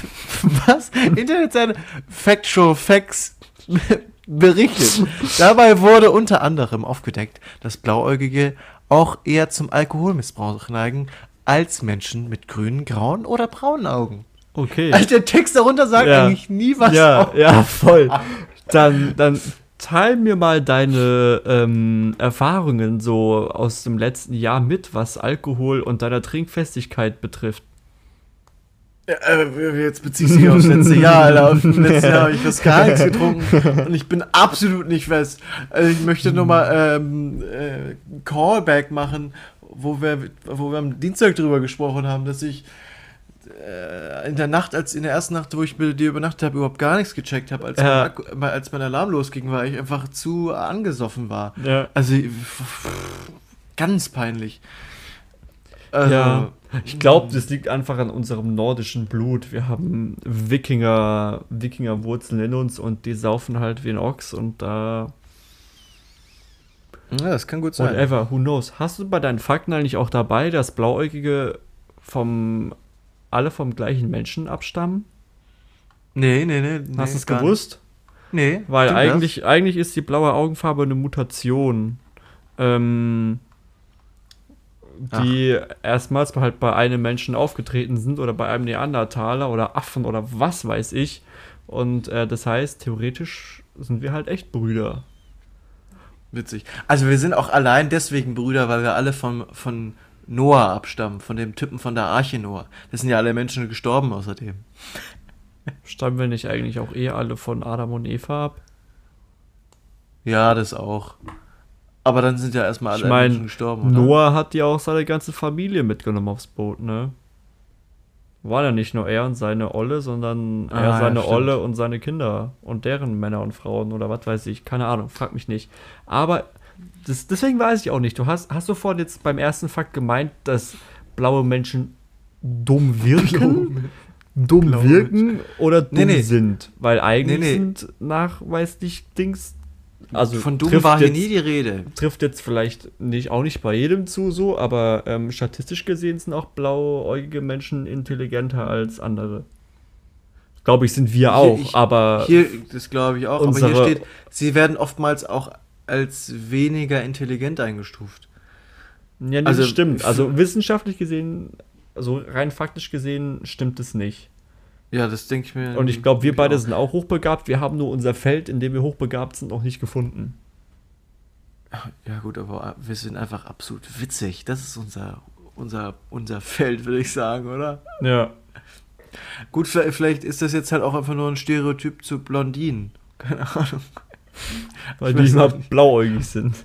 was? Internetseite Factual Facts berichtet. Dabei wurde unter anderem aufgedeckt, dass Blauäugige auch eher zum Alkoholmissbrauch neigen als Menschen mit grünen, grauen oder braunen Augen. Okay. Also der Text darunter sagt Ja. eigentlich nie was. ja, auf. ja, voll. Dann, dann teil mir mal deine ähm, Erfahrungen so aus dem letzten Jahr mit, was Alkohol und deiner Trinkfestigkeit betrifft. Ja, äh, jetzt beziehst du dich aufs letzte Jahr, Alter. Auf dem letzten Jahr habe ich fast gar nichts getrunken und ich bin absolut nicht fest. Also ich möchte nur mal ähm, äh, Callback machen, wo wir, wo wir am Dienstag drüber gesprochen haben, dass ich äh, in der Nacht, als in der ersten Nacht, wo ich bei dir übernachtet habe, überhaupt gar nichts gecheckt habe. Als, mein Ja. Mal- als mein Alarm losging, weil ich einfach zu angesoffen war. Ja. Also ganz peinlich. Also, Ja. Ich glaube, das liegt einfach an unserem nordischen Blut. Wir haben Wikinger, Wikingerwurzeln in uns und die saufen halt wie ein Ochs und da ja, das kann gut sein. whatever, who knows. Hast du bei deinen Fakten eigentlich auch dabei, dass Blauäugige vom alle vom gleichen Menschen abstammen? Nee, nee, nee. Hast du es gewusst? nicht. Nee. Weil das? eigentlich, eigentlich ist die blaue Augenfarbe eine Mutation, ähm, die erstmals halt bei einem Menschen aufgetreten sind oder bei einem Neandertaler oder Affen oder was weiß ich. Und äh, das heißt, theoretisch sind wir halt echt Brüder. Witzig. Also wir sind auch allein deswegen Brüder, weil wir alle vom, von Noah abstammen, von dem Typen von der Arche Noah. Das sind ja alle Menschen gestorben außerdem. Stammen wir nicht eigentlich auch eh alle von Adam und Eva ab? Ja, das auch. Aber dann sind ja erstmal alle Ich mein, Menschen gestorben, oder? Noah hat ja auch seine ganze Familie mitgenommen aufs Boot, ne? War ja nicht nur er und seine Olle, sondern Ah, er, ja, seine stimmt. Olle und seine Kinder und deren Männer und Frauen oder was weiß ich. Keine Ahnung, frag mich nicht. Aber das, deswegen weiß ich auch nicht. Du hast, hast vorhin jetzt beim ersten Fakt gemeint, dass blaue Menschen dumm wirken? dumm Blaue wirken oder dumm Nee, nee. sind? Weil eigentlich nee. sind nachweislich Dings. Also von dumm trifft war hier nie die Rede. trifft jetzt vielleicht nicht, auch nicht bei jedem zu so, aber ähm, statistisch gesehen sind auch blauäugige Menschen intelligenter als andere. Glaube ich, sind wir Hier- auch, ich- aber Hier, das glaube ich auch, aber hier steht, sie werden oftmals auch als weniger intelligent eingestuft. ja, nee, also das stimmt. Also wissenschaftlich gesehen, also rein faktisch gesehen, stimmt es nicht. Ja, das denke ich mir. Und ich glaube, wir beide auch. sind auch hochbegabt. Wir haben nur unser Feld, in dem wir hochbegabt sind, noch nicht gefunden. Ja gut, aber wir sind einfach absolut witzig. Das ist unser, unser, unser Feld, würde ich sagen, oder? Ja. Gut, vielleicht, ist das jetzt halt auch einfach nur ein Stereotyp zu Blondinen. Keine Ahnung. Weil die immer blauäugig sind.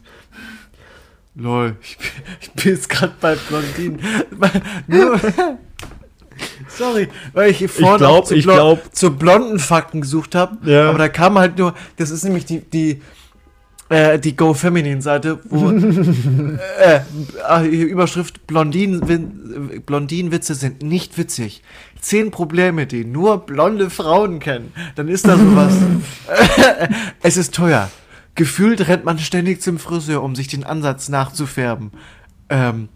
Lol, ich bin, ich bin jetzt gerade bei Blondinen. Nur, sorry, weil ich vorhin glaub- zu, blo- zu blonden Fakten gesucht habe. Ja. Aber da kam halt nur, das ist nämlich die, die, äh, die Go Feminine Seite, wo äh, ah, Überschrift Blondinen, Blondinenwitze sind nicht witzig. Zehn Probleme, die nur blonde Frauen kennen. Dann ist da sowas. es ist teuer. Gefühlt rennt man ständig zum Friseur, um sich den Ansatz nachzufärben. Ähm,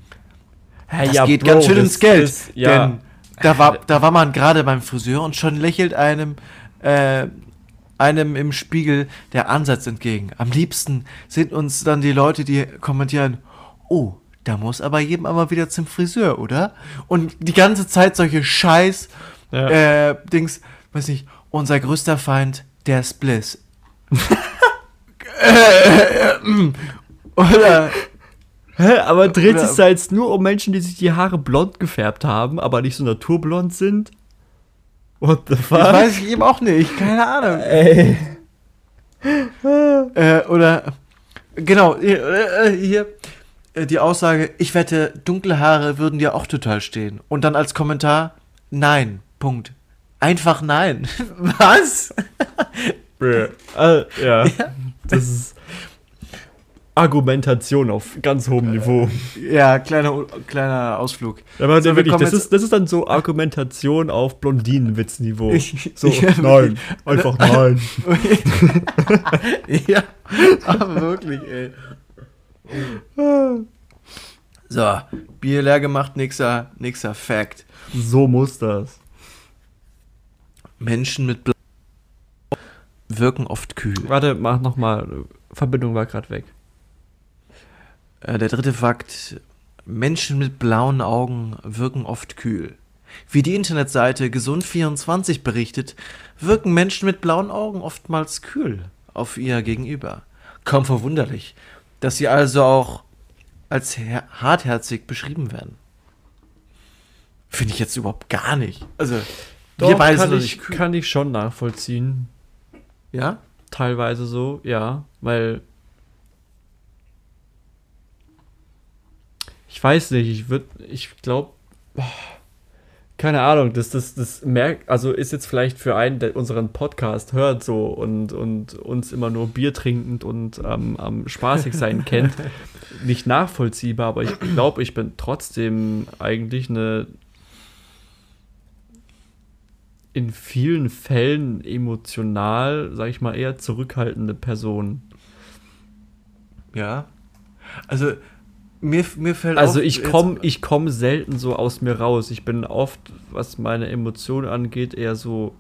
das geht ganz schön ins Geld. ja. Denn da war, da war man gerade beim Friseur und schon lächelt einem, äh, einem im Spiegel der Ansatz entgegen. Am liebsten sind uns dann die Leute, die kommentieren, oh, da muss aber jedem aber wieder zum Friseur, oder? Und die ganze Zeit solche Scheiß, Ja. äh, Dings, weiß nicht, unser größter Feind, der Spliss. oder Hä, aber dreht Oder- sich da jetzt nur um Menschen, die sich die Haare blond gefärbt haben, aber nicht so naturblond sind? What the fuck? Das weiß ich eben auch nicht, keine Ahnung. Ey. Äh, oder, genau, hier, äh, hier äh, die Aussage, ich wette, dunkle Haare würden dir auch total stehen. Und dann als Kommentar, nein, Punkt. Einfach nein. Was? Bruh. Äh, ja. Das ist Argumentation auf ganz hohem Niveau. Ja, kleiner, kleiner Ausflug. Aber So, wir wirklich, kommen das ist, das ist dann so Argumentation auf Blondinenwitzniveau. Ich- So, ich- nein, einfach nein. ja, aber wirklich, ey. So, Bier leer gemacht, nächster, nächster Fact. So muss das. Menschen mit Blau wirken oft kühl. Warte, mach nochmal. Verbindung war gerade weg. Äh, der dritte Fakt: Menschen mit blauen Augen wirken oft kühl. Wie die Internetseite Gesund24 berichtet, wirken Menschen mit blauen Augen oftmals kühl auf ihr Gegenüber. Kaum verwunderlich, dass sie also auch als her- hartherzig beschrieben werden. Finde ich jetzt überhaupt gar nicht. Also, wir Doch, beide kann sind ich, nicht kühl. kann ich schon nachvollziehen. Ja? Teilweise so, ja, weil ich weiß nicht, ich würde, ich glaube, keine Ahnung, das, das, das merkt, also ist jetzt vielleicht für einen, der unseren Podcast hört so und, und uns immer nur Bier trinkend und ähm, am spaßig sein kennt, nicht nachvollziehbar, aber ich glaube, ich bin trotzdem eigentlich eine in vielen Fällen emotional, sag ich mal, eher zurückhaltende Person. Ja. Also, mir, mir fällt Also ich komme ich komm selten so aus mir raus. Ich bin oft, was meine Emotionen angeht, eher so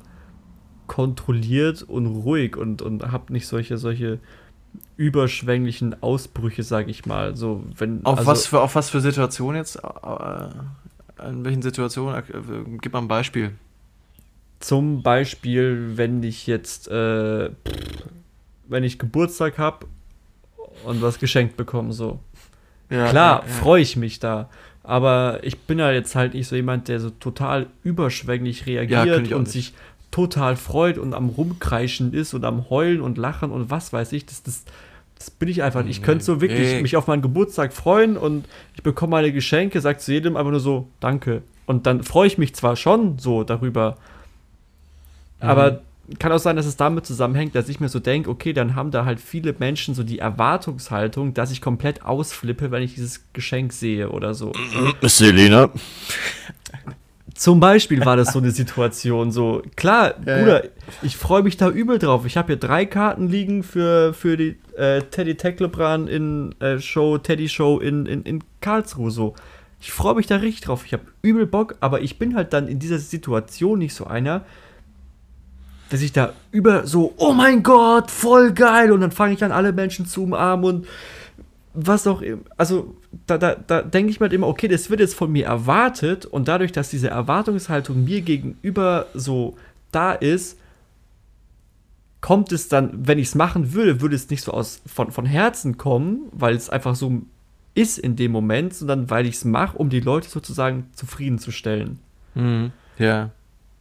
kontrolliert und ruhig und, und habe nicht solche, solche überschwänglichen Ausbrüche, sag ich mal. So, wenn, Auf, also, was für, auf was für Situationen jetzt? Äh, in welchen Situationen? Äh, Gib mal ein Beispiel. Zum Beispiel, wenn ich jetzt, äh, wenn ich Geburtstag habe und was geschenkt bekomme, so. Ja, Klar, ja, ja. freue ich mich da. Aber ich bin ja jetzt halt nicht so jemand, der so total überschwänglich reagiert und nicht. sich total freut und am Rumkreischen ist und am Heulen und Lachen und was weiß ich. Das, das, das bin ich einfach nicht. Ich könnte so wirklich Nee. mich auf meinen Geburtstag freuen und ich bekomme meine Geschenke, sag zu jedem einfach nur so, danke. Und dann freue ich mich zwar schon so darüber, Mhm. aber kann auch sein, dass es damit zusammenhängt, dass ich mir so denke, okay, dann haben da halt viele Menschen so die Erwartungshaltung, dass ich komplett ausflippe, wenn ich dieses Geschenk sehe oder so. Selina. Zum Beispiel war das so eine Situation, so, klar, Ja, Bruder, ich freue mich da übel drauf. Ich habe hier drei Karten liegen für, für die äh, Teddy Teklebran in äh, Show, Teddy Show in, in, in Karlsruhe so. Ich freue mich da richtig drauf. Ich habe übel Bock, aber ich bin halt dann in dieser Situation nicht so einer, dass ich da über so, oh mein Gott, voll geil. Und dann fange ich an, alle Menschen zu umarmen und was auch immer. Also, da, da, da denke ich mir halt immer, okay, das wird jetzt von mir erwartet und dadurch, dass diese Erwartungshaltung mir gegenüber so da ist, kommt es dann, wenn ich es machen würde, würde es nicht so aus von, von Herzen kommen, weil es einfach so ist in dem Moment, sondern weil ich es mache, um die Leute sozusagen zufriedenzustellen. Mhm. Ja.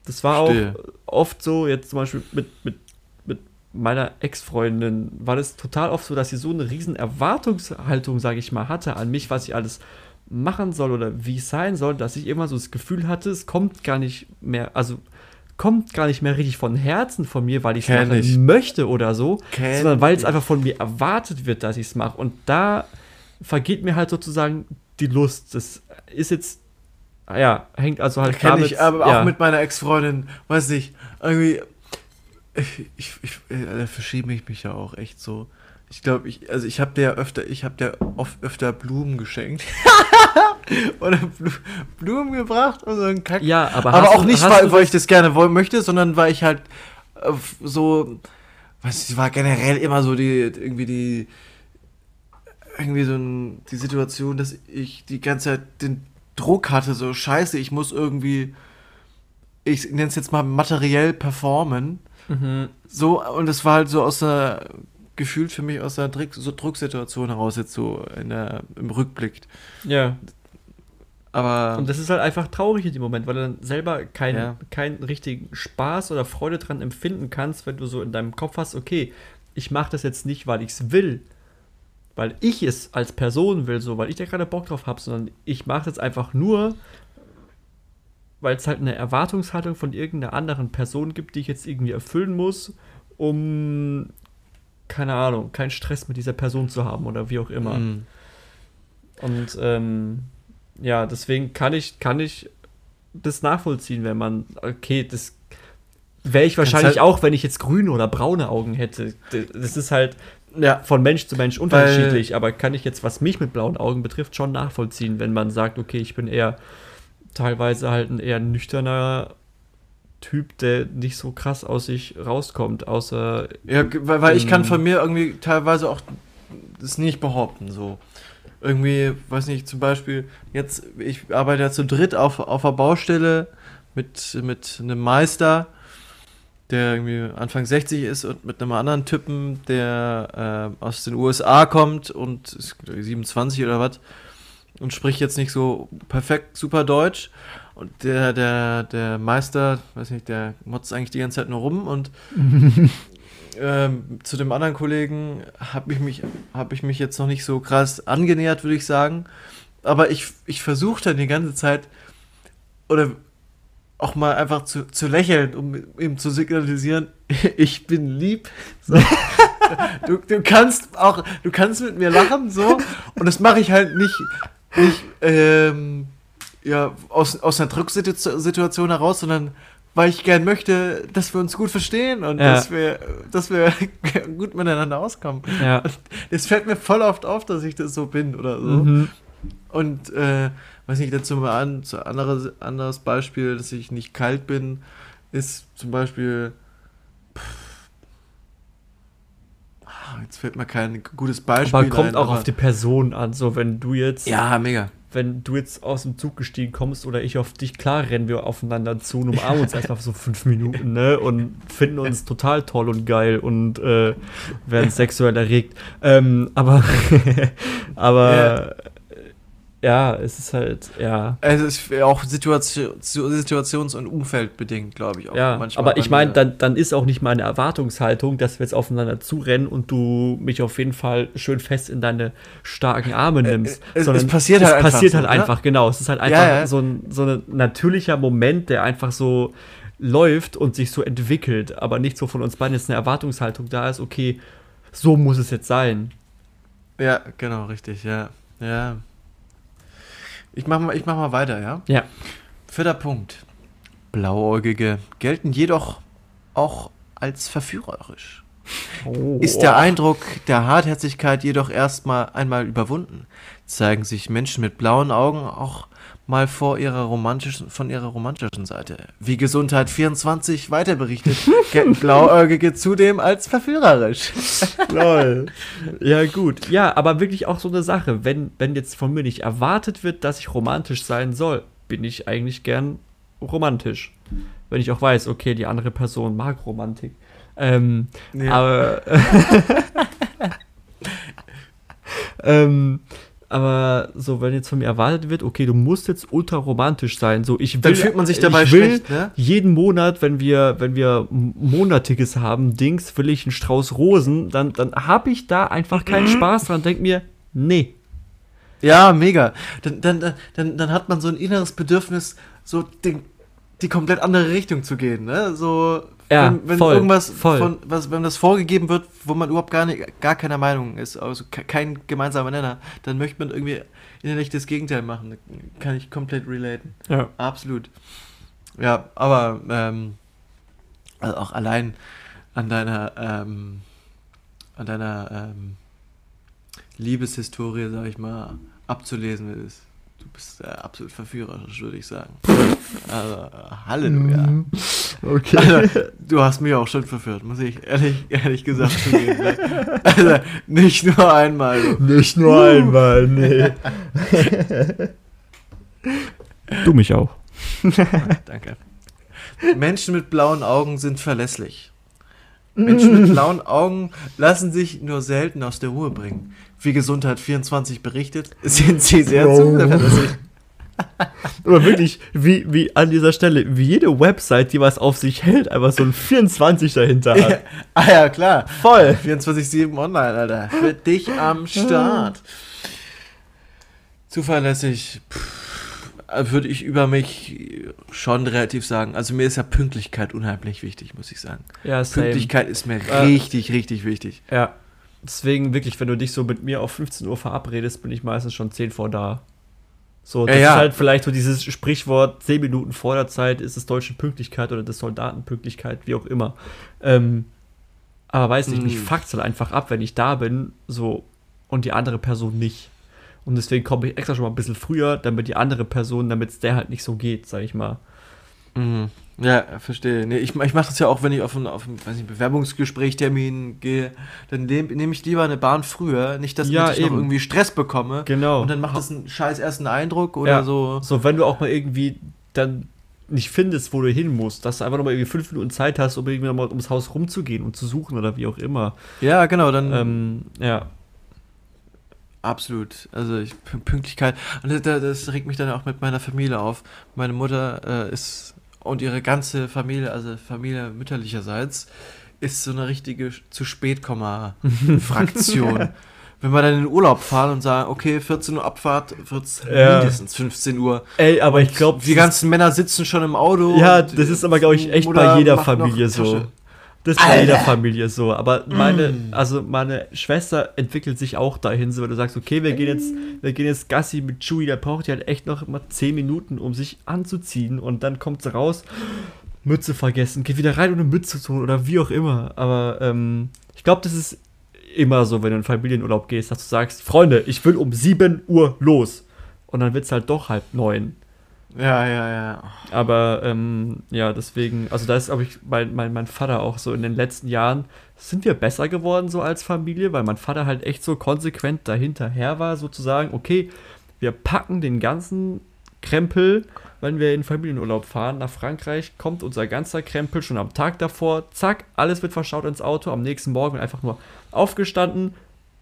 Das war Verstehe. auch oft so, jetzt zum Beispiel mit, mit, mit meiner Ex-Freundin, war das total oft so, dass sie so eine riesen Erwartungshaltung, sage ich mal, hatte an mich, was ich alles machen soll oder wie es sein soll, dass ich immer so das Gefühl hatte, es kommt gar nicht mehr, also kommt gar nicht mehr richtig von Herzen von mir, weil ich es machen ich. möchte oder so, Kenn sondern weil es einfach von mir erwartet wird, dass ich es mache. Und da vergeht mir halt sozusagen die Lust. Das ist jetzt, ja, hängt also halt Kenne damit. ich, aber ja. auch mit meiner Ex-Freundin, weiß nicht, irgendwie, ich, ich, ich da verschiebe ich mich ja auch echt so. Ich glaube, ich, also ich habe der öfter, ich habe der oft öfter Blumen geschenkt. Oder Blu Blumen gebracht und so ein Kack. Ja, aber, aber auch du- nicht, weil, weil ich das gerne wollen möchte, sondern weil ich halt äh, so, weiß ich, war generell immer so die, irgendwie die, irgendwie so ein, die Situation, dass ich die ganze Zeit den Druck hatte, so scheiße, ich muss irgendwie, ich nenne es jetzt mal materiell performen. Mhm. So, und es war halt so aus einer, gefühlt für mich aus einer Druck, so Drucksituation heraus, jetzt so in der, im Rückblick. Ja, Aber und das ist halt einfach traurig in dem Moment, weil du dann selber keinen Ja. keinen richtigen Spaß oder Freude dran empfinden kannst, wenn du so in deinem Kopf hast, okay, ich mache das jetzt nicht, weil ich es will, weil ich es als Person will, so, weil ich da gerade Bock drauf habe, sondern ich mache das einfach nur, weil es halt eine Erwartungshaltung von irgendeiner anderen Person gibt, die ich jetzt irgendwie erfüllen muss, um, keine Ahnung, keinen Stress mit dieser Person zu haben oder wie auch immer. Mm. Und ähm, ja, deswegen kann ich, kann ich das nachvollziehen, wenn man, okay, das wäre ich wahrscheinlich halt- auch, wenn ich jetzt grüne oder braune Augen hätte. Das ist halt ja, von Mensch zu Mensch unterschiedlich, aber kann ich jetzt, was mich mit blauen Augen betrifft, schon nachvollziehen, wenn man sagt, okay, ich bin eher teilweise halt ein eher nüchterner Typ, der nicht so krass aus sich rauskommt, außer Ja, weil, weil ich kann von mir irgendwie teilweise auch das nicht behaupten, so. Irgendwie, weiß nicht, zum Beispiel, jetzt, ich arbeite ja zu dritt auf, auf der Baustelle mit, mit einem Meister, der irgendwie Anfang 60 ist und mit einem anderen Typen, der äh, aus den USA kommt und ist glaub ich, 27 oder was und spricht jetzt nicht so perfekt super Deutsch. Und der, der, der Meister, weiß nicht, der motzt eigentlich die ganze Zeit nur rum und ähm, zu dem anderen Kollegen habe ich, mich- hab ich mich jetzt noch nicht so krass angenähert, würde ich sagen. Aber ich, ich versuche dann die ganze Zeit oder auch mal einfach zu, zu lächeln, um ihm zu signalisieren, ich bin lieb. So. du, du kannst auch, du kannst mit mir lachen, so. Und das mache ich halt nicht, nicht ähm, ja, aus, aus einer Drucksituation heraus, sondern weil ich gern möchte, dass wir uns gut verstehen und Ja. dass wir, dass wir gut miteinander auskommen. ja. Es fällt mir voll oft auf, dass ich das so bin oder so. Mhm. Und äh, weiß nicht, dazu mal an, zu anderes, anderes Beispiel, dass ich nicht kalt bin, ist zum Beispiel. Pff, jetzt fällt mir kein gutes Beispiel. Aber kommt ein, auch aber- auf die Person an, so wenn du jetzt Ja, mega. wenn du jetzt aus dem Zug gestiegen kommst oder ich auf dich, klar rennen wir aufeinander zu und umarmen uns erstmal so fünf Minuten, ne? Und finden uns total toll und geil und äh, werden sexuell erregt. Ähm, aber aber ja, es ist halt, ja. Es ist auch Situation, situations- und umfeldbedingt, glaube ich. Auch Ja, manchmal aber ich meine, dann, dann ist auch nicht meine Erwartungshaltung, dass wir jetzt aufeinander zurennen und du mich auf jeden Fall schön fest in deine starken Arme nimmst. es- es sondern passiert halt es einfach passiert so, halt ne? einfach, genau. Es ist halt einfach Ja, ja. So, ein, so ein natürlicher Moment, der einfach so läuft und sich so entwickelt, aber nicht so von uns beiden jetzt eine Erwartungshaltung da ist, okay, so muss es jetzt sein. Ja, genau, richtig, ja. Ja. Ich mach mal, ich mach mal weiter, ja? Ja. Vierter Punkt. Blauäugige gelten jedoch auch als verführerisch. Ist der Eindruck der Hartherzigkeit jedoch erstmal einmal überwunden, zeigen sich Menschen mit blauen Augen auch mal vor ihrer romantischen, von ihrer romantischen Seite. Wie Gesundheit 24 weiter berichtet, gelten Blauäugige zudem als verführerisch. Lol. Ja, gut. Ja, aber wirklich auch so eine Sache. Wenn, wenn jetzt von mir nicht erwartet wird, dass ich romantisch sein soll, bin ich eigentlich gern romantisch. wenn ich auch weiß, okay, die andere Person mag Romantik. Ähm, Ja. Aber. ähm, aber so, wenn jetzt von mir erwartet wird, okay, du musst jetzt ultra romantisch sein, so ich will, Dann fühlt man sich dabei ich will schlecht, ne? jeden Monat, wenn wir, wenn wir monatiges haben, Dings, will ich einen Strauß Rosen, dann, dann habe ich da einfach keinen Mhm. Spaß dran, denk mir, nee. Ja, mega. Dann, dann, dann- dann, dann hat man so ein inneres Bedürfnis, so den, die komplett andere Richtung zu gehen. Ne? So, Ja, wenn, wenn voll, irgendwas voll. von, was, wenn das vorgegeben wird, wo man überhaupt gar, nicht, gar keiner Meinung ist, also ke- kein gemeinsamer Nenner, dann möchte man irgendwie innerlich das Gegenteil machen. Kann ich komplett relaten. Ja. Absolut. Ja, aber ähm, also auch allein an deiner ähm, an deiner ähm, Liebeshistorie, sag ich mal, abzulesen ist. Du bist äh, absolut verführerisch, würde ich sagen. Also, äh, Halleluja. Okay. Also, du hast mich auch schon verführt, muss ich ehrlich, ehrlich gesagt zugeben. Ne? Also, nicht nur einmal. Du. Nicht nur einmal, nee. du mich auch. Danke. Menschen mit blauen Augen sind verlässlich. Menschen mit blauen Augen lassen sich nur selten aus der Ruhe bringen. Wie Gesundheit 24 berichtet, sind sie sehr Oh. zuverlässig. Aber wirklich, wie, wie an dieser Stelle, wie jede Website, die was auf sich hält, einfach so ein 24 dahinter hat. Ja, ah ja, klar. Voll. 24-7 online, Alter. Für dich am Start. Zuverlässig pff, würde ich über mich schon relativ sagen. Also mir ist ja Pünktlichkeit unheimlich wichtig, muss ich sagen. Ja, same. Pünktlichkeit ist mir Äh, richtig, richtig wichtig. Ja. Deswegen wirklich, wenn du dich so mit mir auf 15 Uhr verabredest, bin ich meistens schon 10 vor da. So, das Ja, ja. ist halt vielleicht so dieses Sprichwort, 10 Minuten vor der Zeit ist es deutsche Pünktlichkeit oder das Soldatenpünktlichkeit, wie auch immer. Ähm, aber weiß nicht, mich Mm. fuckt's halt einfach ab, wenn ich da bin, so, und die andere Person nicht. Und deswegen komme ich extra schon mal ein bisschen früher, damit die andere Person, damit es der halt nicht so geht, sag ich mal. Mhm. Ja, verstehe. Nee, ich ich mache das ja auch, wenn ich auf einen, auf einen weiß nicht, Bewerbungsgesprächtermin gehe, dann nehme nehm ich lieber eine Bahn früher, nicht, dass Ja, ich noch eben. irgendwie Stress bekomme. Genau. Und dann macht das einen scheiß ersten Eindruck oder Ja. so. So, wenn du auch mal irgendwie dann nicht findest, wo du hin musst, dass du einfach nochmal irgendwie fünf Minuten Zeit hast, um irgendwie nochmal ums Haus rumzugehen und zu suchen oder wie auch immer. Ja, genau, dann Ähm, ja. absolut. Also ich, Pün- Pünktlichkeit. Und das, das regt mich dann auch mit meiner Familie auf. Meine Mutter äh, ist und ihre ganze Familie, also Familie mütterlicherseits, ist so eine richtige zu spät Fraktion. Wenn wir dann in den Urlaub fahren und sagen, okay, 14 Uhr Abfahrt, wird es Ja. mindestens 15 Uhr. Ey, aber ich glaube, Die ganzen Männer sitzen schon im Auto. Ja, das ist aber, glaube ich, echt bei jeder Familie so. Tasche. Das ist bei jeder Familie so. Aber meine, Mm. also meine Schwester entwickelt sich auch dahin, so wenn du sagst, okay, wir gehen jetzt, wir gehen jetzt Gassi mit Chewie, der braucht ja halt echt noch immer 10 Minuten, um sich anzuziehen und dann kommt sie raus, Mütze vergessen, geht wieder rein, ohne Mütze zu holen oder wie auch immer. Aber ähm, ich glaube, das ist immer so, wenn du in Familienurlaub gehst, dass du sagst, Freunde, ich will um 7 Uhr los. Und dann wird es halt doch halb neun. Ja, ja, ja. Aber ähm, ja, deswegen, also da ist, glaube ich, mein, mein, mein Vater auch so in den letzten Jahren, sind wir besser geworden so als Familie, weil mein Vater halt echt so konsequent dahinterher war, sozusagen, okay, wir packen den ganzen Krempel, wenn wir in Familienurlaub fahren nach Frankreich, kommt unser ganzer Krempel schon am Tag davor, zack, alles wird verschaut ins Auto, am nächsten Morgen einfach nur aufgestanden,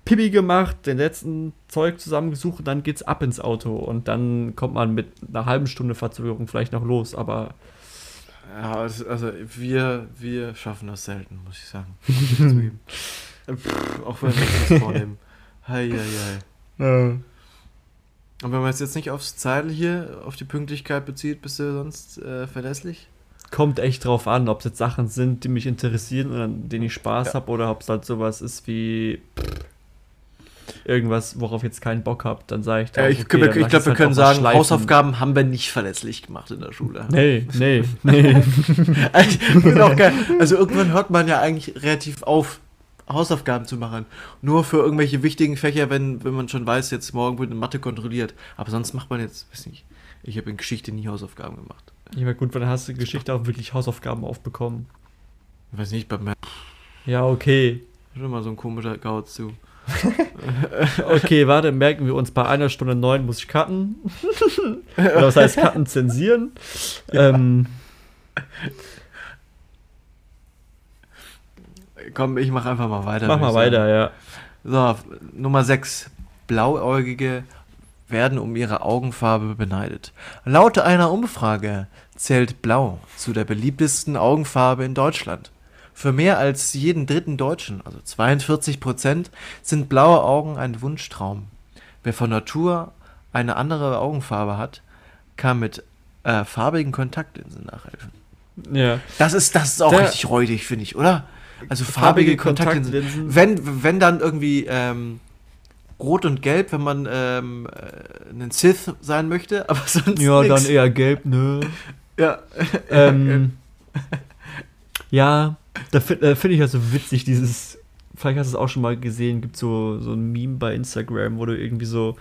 Pipi gemacht, den letzten Zeug zusammengesucht und dann geht's ab ins Auto und dann kommt man mit einer halben Stunde Verzögerung vielleicht noch los, aber Ja, also also wir, wir schaffen das selten, muss ich sagen. Pff, auch wenn wir uns das vornehmen. Hei, hei, hei. Und wenn man es jetzt nicht aufs Zeitliche, auf die Pünktlichkeit bezieht, bist du sonst äh, verlässlich? kommt echt drauf an, ob es jetzt Sachen sind, die mich interessieren und an denen ich Spaß Ja. habe oder ob es halt sowas ist wie pff, irgendwas, worauf ich jetzt keinen Bock habe, dann sage ich, Ja, drauf, ich okay, glaube, dann lass glaub, es wir halt können sagen, schleifen. Hausaufgaben haben wir nicht verlässlich gemacht in der Schule. Nee, nee, nee. Ich geil. Also irgendwann hört man ja eigentlich relativ auf, Hausaufgaben zu machen. Nur für irgendwelche wichtigen Fächer, wenn, wenn man schon weiß, jetzt morgen wird eine Mathe kontrolliert. Aber sonst macht man jetzt, weiß nicht, ich habe in Geschichte nie Hausaufgaben gemacht. Ich meine, gut, wann hast du Geschichte auch wirklich Hausaufgaben aufbekommen? Ich weiß nicht, bei mir Ja, okay. schon mal so ein komischer Gauz zu. Okay, warte, merken wir uns, bei einer Stunde neun muss ich cutten. Oder was heißt cutten, zensieren? Ähm, Komm, ich mach einfach mal weiter. Mach mal weiter, ja. So, Nummer 6. Blauäugige werden um ihre Augenfarbe beneidet. Laut einer Umfrage zählt Blau zu der beliebtesten Augenfarbe in Deutschland. Für mehr als jeden dritten Deutschen, also 42 Prozent, sind blaue Augen ein Wunschtraum. Wer von Natur eine andere Augenfarbe hat, kann mit äh, farbigen Kontaktlinsen nachhelfen. Ja. Das ist, das ist auch Der- richtig räudig, finde ich, oder? Also Farbige farbige Kontaktlinsen. Kontaktlinsen. Wenn, wenn dann irgendwie ähm, rot und gelb, wenn man ähm, äh, ein Sith sein möchte, aber sonst Ja, nix. dann eher gelb, ne? Ja. ähm, ja, da finde äh, find ich also witzig, dieses, vielleicht hast du es auch schon mal gesehen, gibt so, so ein Meme bei Instagram, wo du irgendwie so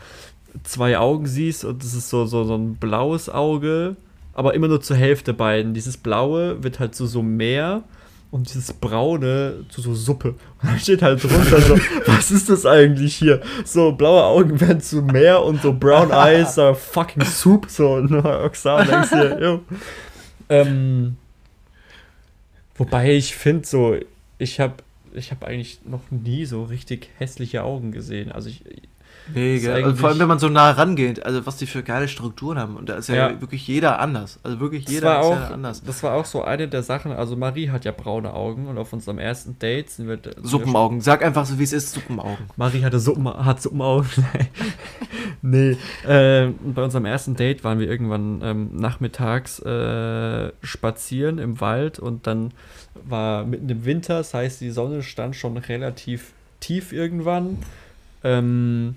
zwei Augen siehst und das ist so, so, so ein blaues Auge, aber immer nur zur Hälfte beiden. Dieses blaue wird halt zu so Meer und dieses braune zu so Suppe. Und da steht halt drunter so, was ist das eigentlich hier? So, blaue Augen werden zu Meer und so brown eyes are fucking soup. So, ne, Oxan, denkst dir. Ähm, wobei ich finde so, ich habe ich hab eigentlich noch nie so richtig hässliche Augen gesehen. Also ich, Nee, gell? vor allem, wenn man so nah rangeht, also was die für geile Strukturen haben. Und da ist ja, Ja. wirklich jeder anders. Also wirklich jeder war, ist auch, ja anders. das war auch so eine der Sachen, also Marie hat ja braune Augen und auf unserem ersten Date sind wir... sind wir Suppenaugen. Sag einfach so, wie es ist, Suppenaugen. Marie hatte Suppen, hat Suppenaugen. nee. Äh, bei unserem ersten Date waren wir irgendwann ähm, nachmittags äh, spazieren im Wald und dann war mitten im Winter, das heißt, die Sonne stand schon relativ tief irgendwann. Ähm,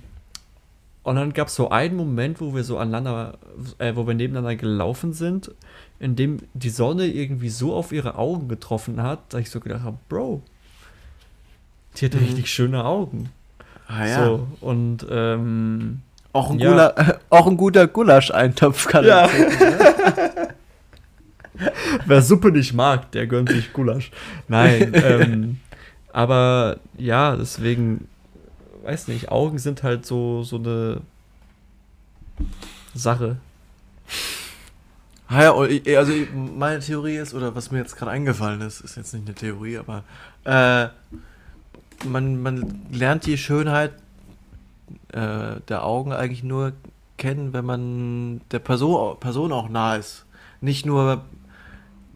und dann gab es so einen Moment, wo wir so aneinander, äh, wo wir nebeneinander gelaufen sind, in dem die Sonne irgendwie so auf ihre Augen getroffen hat, dass ich so gedacht habe, Bro, die hat Mhm. richtig schöne Augen. Ah ja. So, und ähm, Auch, ein Ja. guter, auch ein guter Gulasch-Eintopf kann Ja. er trinken. wer Suppe nicht mag, der gönnt sich Gulasch. Nein, ähm, aber ja, deswegen, weiß nicht, Augen sind halt so, so eine Sache. Ja, also meine Theorie ist, oder was mir jetzt gerade eingefallen ist, ist jetzt nicht eine Theorie, aber äh, man, man lernt die Schönheit äh, der Augen eigentlich nur kennen, wenn man der Person, Person auch nah ist. Nicht nur,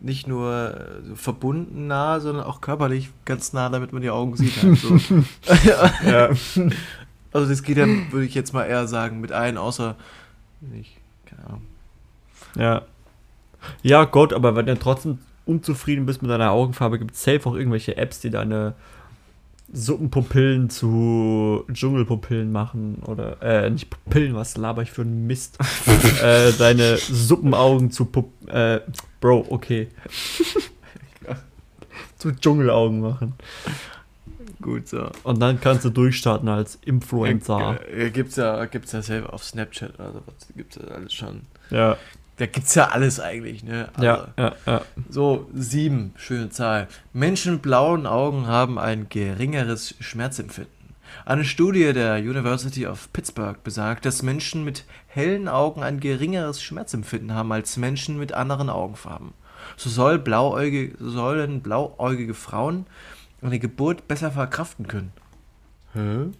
nicht nur äh, verbunden nah, sondern auch körperlich ganz nah, damit man die Augen sieht. Halt so. Ja. Also das geht ja, würde ich jetzt mal eher sagen, mit allen, außer ich, keine Ahnung. Ja. Ja, Gott, aber wenn du trotzdem unzufrieden bist mit deiner Augenfarbe, gibt es safe auch irgendwelche Apps, die deine Suppenpupillen zu Dschungelpupillen machen. Oder, äh, nicht Pupillen, was laber ich für einen Mist. äh, deine Suppenaugen zu Pup äh, Bro, okay. zu Dschungelaugen machen. Gut, so. Und dann kannst du durchstarten als Influencer. Äh, gibt's ja, gibt's ja selber auf Snapchat oder so, was gibt's ja alles schon. Ja, Da gibt's ja alles eigentlich, ne? Also, ja, ja, ja. So, sieben, schöne Zahl. Menschen mit blauen Augen haben ein geringeres Schmerzempfinden. Eine Studie der University of Pittsburgh besagt, dass Menschen mit hellen Augen ein geringeres Schmerzempfinden haben als Menschen mit anderen Augenfarben. So soll blauäugige, so sollen blauäugige Frauen eine Geburt besser verkraften können. Hä?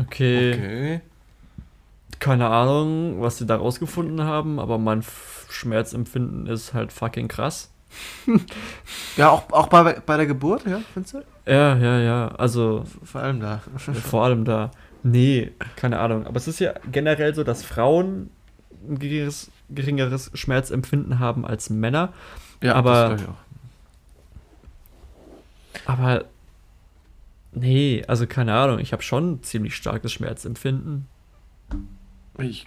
Okay. Okay. Keine Ahnung, was sie da rausgefunden haben, aber mein Schmerzempfinden ist halt fucking krass. Ja, auch, auch bei, bei der Geburt, ja, findest du? Ja, ja, ja. Also Vor allem da. vor allem da. Nee, keine Ahnung. Aber es ist ja generell so, dass Frauen ein geringeres, geringeres Schmerzempfinden haben als Männer. Ja, Aber- das ich auch. Aber nee, also keine Ahnung. Ich habe schon ziemlich starkes Schmerzempfinden. Ich, ich,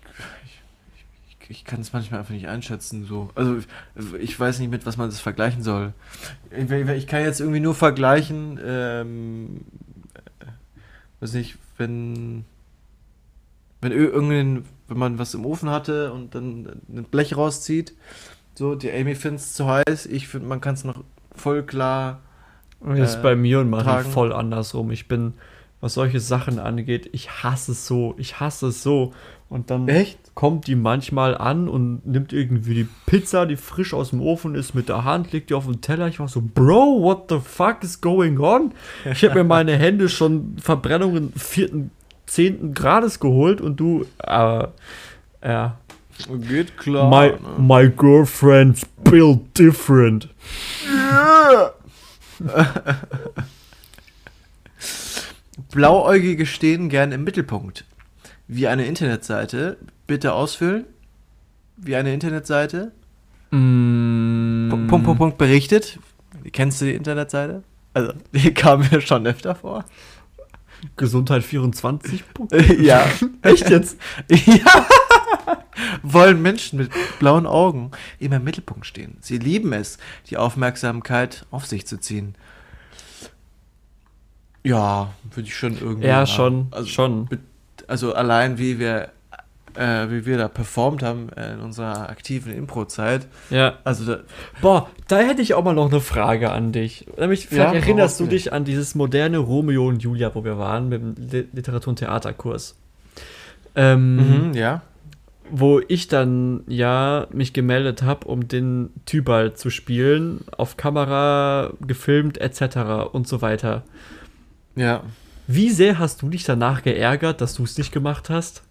ich, ich kann es manchmal einfach nicht einschätzen. So. Also ich weiß nicht, mit was man das vergleichen soll. Ich, ich kann jetzt irgendwie nur vergleichen, ähm, äh, weiß nicht, wenn, wenn ir- irgendein, wenn man was im Ofen hatte und dann ein Blech rauszieht, so, die Amy findet es zu heiß, ich finde, man kann es noch voll klar. Das ist Äh, bei mir und Marie tragen. voll andersrum. Ich bin, was solche Sachen angeht. Ich hasse es so, ich hasse es so. Und dann Echt? kommt die manchmal an und nimmt irgendwie die Pizza, die frisch aus dem Ofen ist, mit der Hand, legt die auf den Teller. Ich war so, Bro, what the fuck is going on? Ich habe mir meine Hände schon Verbrennungen vierten, zehnten Grades geholt und du, äh, ja, Geht klar. my, ne? my girlfriend's built different. Blauäugige stehen gern im Mittelpunkt. Wie eine Internetseite. Bitte ausfüllen. Wie eine Internetseite. Mm, Punkt, Punkt, Punkt, Punkt berichtet. Kennst du die Internetseite? Also, die kam mir schon öfter vor. Gesundheit 24. Punkt. ja. Echt jetzt? ja. Wollen Menschen mit blauen Augen immer im Mittelpunkt stehen. Sie lieben es, die Aufmerksamkeit auf sich zu ziehen. Ja, würde ich schon irgendwie. Ja, schon, Also, schon. Also allein wie wir, äh, wie wir da performt haben in unserer aktiven Impro-Zeit. Ja. Also da, Boah, da hätte ich auch mal noch eine Frage an dich. Nämlich, vielleicht Ja, erinnerst du dich an dieses moderne Romeo und Julia, wo wir waren, mit dem Li- Literatur- und Theaterkurs. Ähm, mhm, ja. Wo ich dann ja mich gemeldet habe, um den Tybalt zu spielen, auf Kamera gefilmt etc. und so weiter. Ja. Wie sehr hast du dich danach geärgert, dass du es nicht gemacht hast?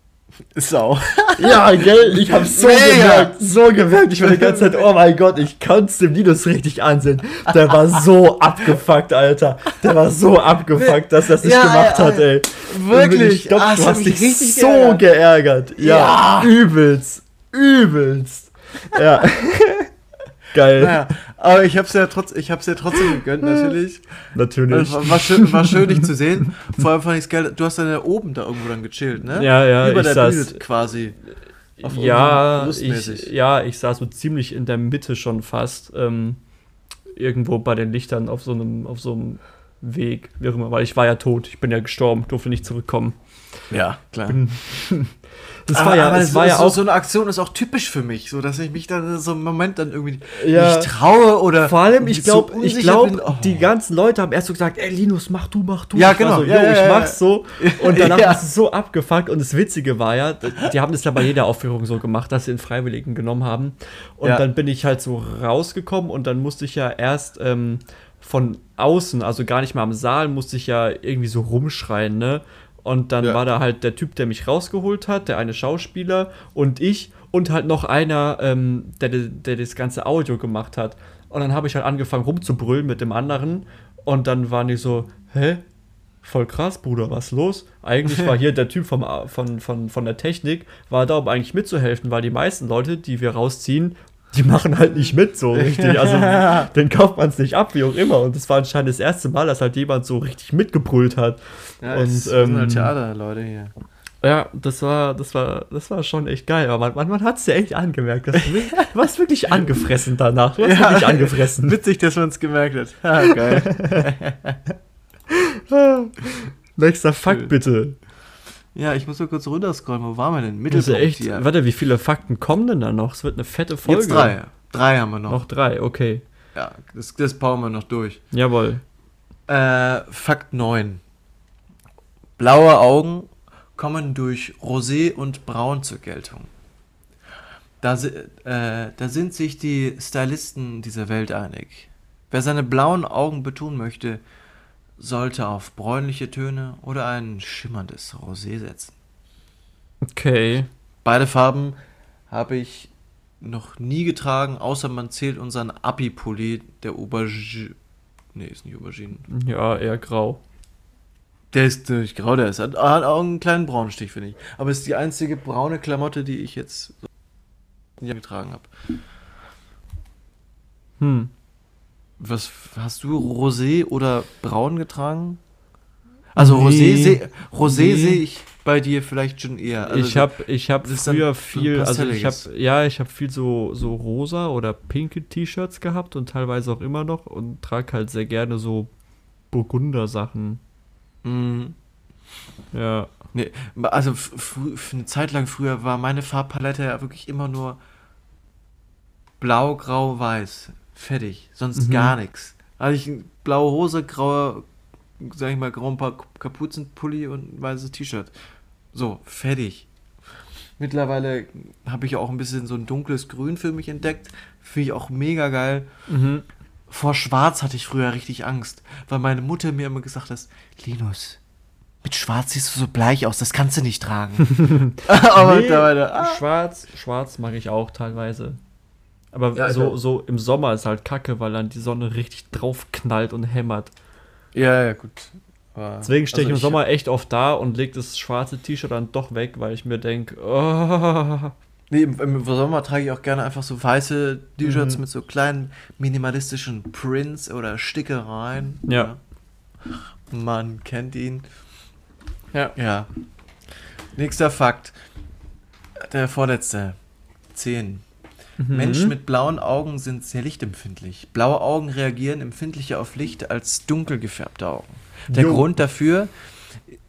Sau. Ja, gell, ich hab's so Mega. gemerkt, so gemerkt. Ich war die ganze Zeit, oh mein Gott, ich kann's dem Linus richtig ansehen. Der war so abgefuckt, Alter. Der war so abgefuckt, dass er es nicht Ja, gemacht ja, hat, ey. Wirklich? Ich glaub, Ah, das du hast dich richtig so geärgert. Ja, Ja. übelst, übelst. Ja. Geil, Naja, aber ich hab's ja trotz, ich hab's ja trotzdem gegönnt, natürlich. natürlich. War, war, schön, war schön, dich zu sehen. Vor allem fand ich's geil, du hast dann ja oben da irgendwo dann gechillt, ne? Ja, ja, Über ich der saß- Bühne quasi. Ja, ich, ja, ich saß so ziemlich in der Mitte schon fast. Ähm, irgendwo bei den Lichtern auf so einem, auf so einem Weg, wie auch immer, weil ich war ja tot, ich bin ja gestorben, durfte nicht zurückkommen. Ja, klar. Das aber, war ja, aber das so, war ja so, auch so eine Aktion ist auch typisch für mich, so dass ich mich dann so im Moment dann irgendwie Ja. nicht traue oder Vor allem, ich so glaube, ich unsicher glaube. Oh. die ganzen Leute haben erst so gesagt, ey Linus, mach du, mach du. Ja, Ich genau. So, Ja, ja, ich ja, mach's so. Und danach Ja. ist es so abgefuckt. Und das Witzige war ja, die haben das ja bei jeder Aufführung so gemacht, dass sie den Freiwilligen genommen haben. Und Ja. dann bin ich halt so rausgekommen und dann musste ich ja erst ähm, von außen, also gar nicht mal am Saal, musste ich ja irgendwie so rumschreien, ne? Und dann Ja. war da halt der Typ, der mich rausgeholt hat, der eine Schauspieler und ich und halt noch einer, ähm, der, der das ganze Audio gemacht hat. Und dann habe ich halt angefangen rumzubrüllen mit dem anderen. Und dann waren die so, hä? Voll krass, Bruder, was los? Eigentlich war hier der Typ vom, von, von, von der Technik, war da, um eigentlich mitzuhelfen, weil die meisten Leute, die wir rausziehen, die machen halt nicht mit so richtig. Also den kauft man es nicht ab, wie auch immer. Und das war anscheinend das erste Mal, dass halt jemand so richtig mitgebrüllt hat. Ja, und, es sind halt ähm, Theaterleute hier. Ja, das war, das war, das war schon echt geil. Aber man, man, man hat es ja echt angemerkt. Dass du, du warst wirklich angefressen danach. Du warst Ja. wirklich angefressen. Witzig, dass man es gemerkt hat. Ja, geil. Nächster Fakt bitte. ja, ich muss mal kurz runterscrollen. Wo waren wir denn? Das ja echt. hier. Warte, wie viele Fakten kommen denn da noch? Es wird eine fette Folge. Jetzt drei. Drei haben wir noch. Noch drei, okay. Ja, das, das bauen wir noch durch. Jawohl. Äh, Fakt 9. Blaue Augen kommen durch Rosé und Braun zur Geltung. Da, äh, da sind sich die Stylisten dieser Welt einig. Wer seine blauen Augen betonen möchte, sollte auf bräunliche Töne oder ein schimmerndes Rosé setzen. Okay. Beide Farben habe ich noch nie getragen, außer man zählt unseren Abi-Pulli der Aubergine. Nee, ist nicht Aubergine. Ja, eher grau. Der ist nicht grau, der ist, hat hat auch einen kleinen braunen Stich, finde ich. Aber ist die einzige braune Klamotte, die ich jetzt getragen habe. Hm. Was hast du Rosé oder braun getragen? Also Nee. Rosé sehe Rosé Nee. sehe ich bei dir vielleicht schon eher. Also ich habe ich hab früher viel, also ich habe, ja, ich habe viel so, so rosa oder pinke T-Shirts gehabt und teilweise auch immer noch und trage halt sehr gerne so Burgunder-Sachen. Mhm. Ja. Nee, also für eine Zeit lang früher war meine Farbpalette ja wirklich immer nur blau, grau, weiß. Fertig. Sonst Mhm. gar nichts. Hatte ich eine blaue Hose, graue sag ich mal, grauen Kapuzenpulli und ein weißes T-Shirt. So, fertig. Mittlerweile habe ich auch ein bisschen so ein dunkles Grün für mich entdeckt. Finde ich auch mega geil. Mhm. Vor Schwarz hatte ich früher richtig Angst, weil meine Mutter mir immer gesagt hat, Linus, mit Schwarz siehst du so bleich aus, das kannst du nicht tragen. Aber Nee, mittlerweile, ah. Schwarz, schwarz mag ich auch teilweise. Aber Ja, so, also- so im Sommer ist halt kacke, weil dann die Sonne richtig drauf knallt und hämmert. Ja, ja, gut. Aber- Deswegen stehe ich also im Sommer echt oft da und leg das schwarze T-Shirt dann doch weg, weil ich mir denke, oh, Nee, im, Sommer trage ich auch gerne einfach so weiße T-Shirts Mhm. mit so kleinen minimalistischen Prints oder Stickereien. Ja. Man kennt ihn. Ja. Ja. Nächster Fakt. Der vorletzte. 10. Mhm. Menschen mit blauen Augen sind sehr lichtempfindlich. Blaue Augen reagieren empfindlicher auf Licht als dunkel gefärbte Augen. Der Jo. Grund dafür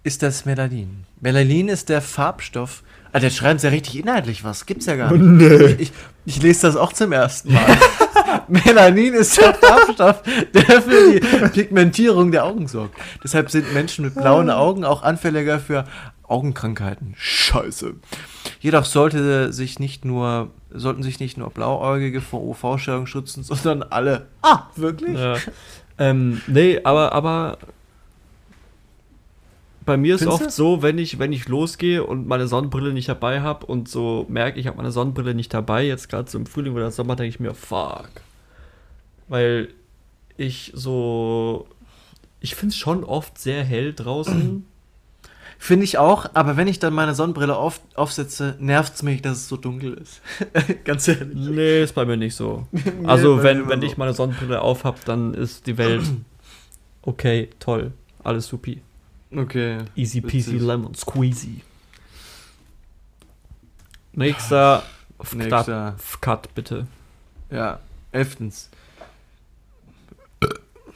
ist das Melanin. Melanin ist der Farbstoff. Ah, der schreiben sie ja richtig inhaltlich was. Gibt's ja gar nicht. Nee. Ich, ich lese das auch zum ersten Mal. Melanin ist der Farbstoff, der für die Pigmentierung der Augen sorgt. Deshalb sind Menschen mit blauen Augen auch anfälliger für Augenkrankheiten. Scheiße. Jedoch sollte sich nicht nur, sollten sich nicht nur Blauäugige vor UV-Strahlung schützen, sondern alle. Ah, wirklich? Ja. ähm, nee, aber, aber bei mir ist Findest oft du? so, wenn ich, wenn ich losgehe und meine Sonnenbrille nicht dabei habe und so merke, ich habe meine Sonnenbrille nicht dabei, jetzt gerade so im Frühling oder Sommer, denke ich mir, fuck. Weil ich so. Ich finde es schon oft sehr hell draußen. Finde ich auch, aber wenn ich dann meine Sonnenbrille auf, aufsetze, nervt es mich, dass es so dunkel ist. Ganz ehrlich. nee, ist bei mir nicht so. Also, bei wenn, wenn immer ich so. meine Sonnenbrille auf habe, dann ist die Welt okay, toll, alles supi. Okay. Easy peasy Witzig. lemon squeezy. Nächster Nächster. Cut, Cut bitte. Ja, elftens.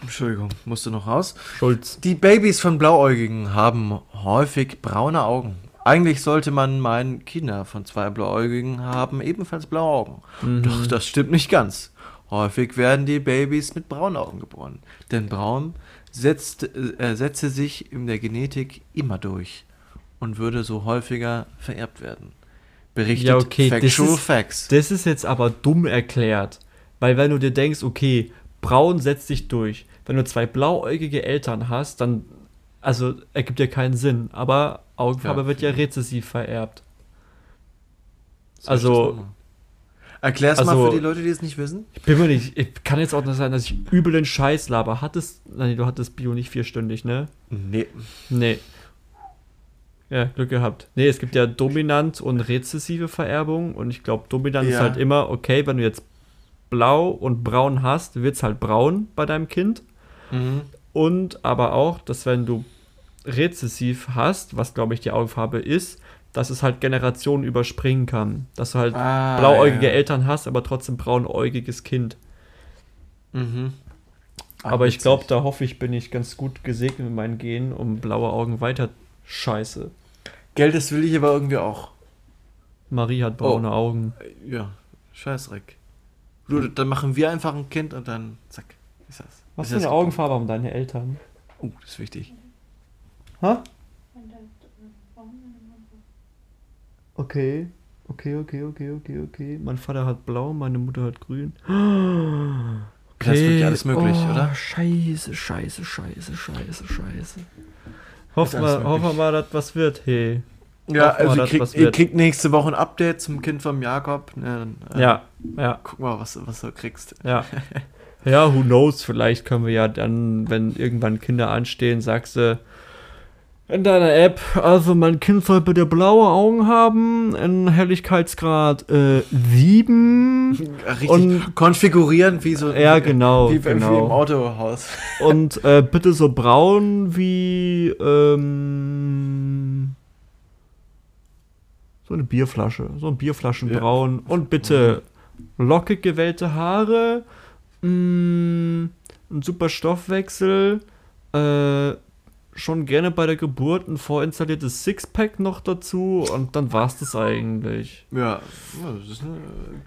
Entschuldigung, musste noch raus. Schulz. Die Babys von Blauäugigen haben häufig braune Augen. Eigentlich sollte man meinen, Kinder von zwei Blauäugigen haben ebenfalls blaue Augen. Mhm. Doch das stimmt nicht ganz. Häufig werden die Babys mit braunen Augen geboren. Denn braun setzt, äh, setze sich in der Genetik immer durch und würde so häufiger vererbt werden. Berichtet Ja, okay, das Factual ist- Facts. Das ist jetzt aber dumm erklärt. Weil wenn du dir denkst, okay, braun setzt sich durch. Wenn du zwei blauäugige Eltern hast, dann, also ergibt ja keinen Sinn. Aber Augenfarbe Ja. wird ja rezessiv vererbt. Ich also- Erklär's mal also- für die Leute, die es nicht wissen. Ich bin mir nicht, ich kann jetzt auch nicht sein, dass ich übel den Scheiß laber. Hattest, nein, du hattest Bio nicht vierstündig, ne? Nee. Nee. Ja, Glück gehabt. Nee, es gibt ja dominant und rezessive Vererbung und ich glaube, dominant ist Ja. halt immer, okay, wenn du jetzt blau und braun hast, wird es halt braun bei deinem Kind. Mhm. Und aber auch, dass wenn du rezessiv hast, was glaube ich die Augenfarbe ist, dass es halt Generationen überspringen kann. Dass du halt Ah, blauäugige ja. Eltern hast, aber trotzdem braunäugiges Kind. Mhm. Ah, aber ich glaube, da hoffe ich, bin ich ganz gut gesegnet mit meinen Genen, um blaue Augen weiter. Scheiße. Geld, das will ich aber irgendwie auch. Marie hat braune Augen. Äh, Ja, Scheißdreck. Du, dann machen wir einfach ein Kind und dann zack. Ist das. Was ist für eine Augenfarbe haben deine Eltern? Oh, das ist wichtig. Hä? Okay. Okay, okay, okay, okay, okay. Mein Vater hat blau, meine Mutter hat grün. Das ist wirklich alles möglich, oh, oder? Scheiße, scheiße, scheiße, scheiße, scheiße. Hoffen wir, hoffen wir dass was wird, hey. Ja, Hoffen wir, also ihr wird. kriegt nächste Woche ein Update zum Kind vom Jakob. Ne, dann, äh, Ja, ja, Guck mal, was, was du kriegst. ja. Ja, who knows, vielleicht können wir ja dann, wenn irgendwann Kinder anstehen, sagst du in deiner App, also mein Kind soll bitte blaue Augen haben, in Helligkeitsgrad äh, 7 Richtig Und- konfigurieren wie so Ja, genau, wie, wie im genau. Autohaus. und äh, bitte so braun wie ähm, so eine Bierflasche, so ein Bierflaschenbraun und bitte lockig gewellte Haare, mh, ein super Stoffwechsel, äh, schon gerne bei der Geburt ein vorinstalliertes Sixpack noch dazu und dann war's das eigentlich. Ja, ja, das ist eine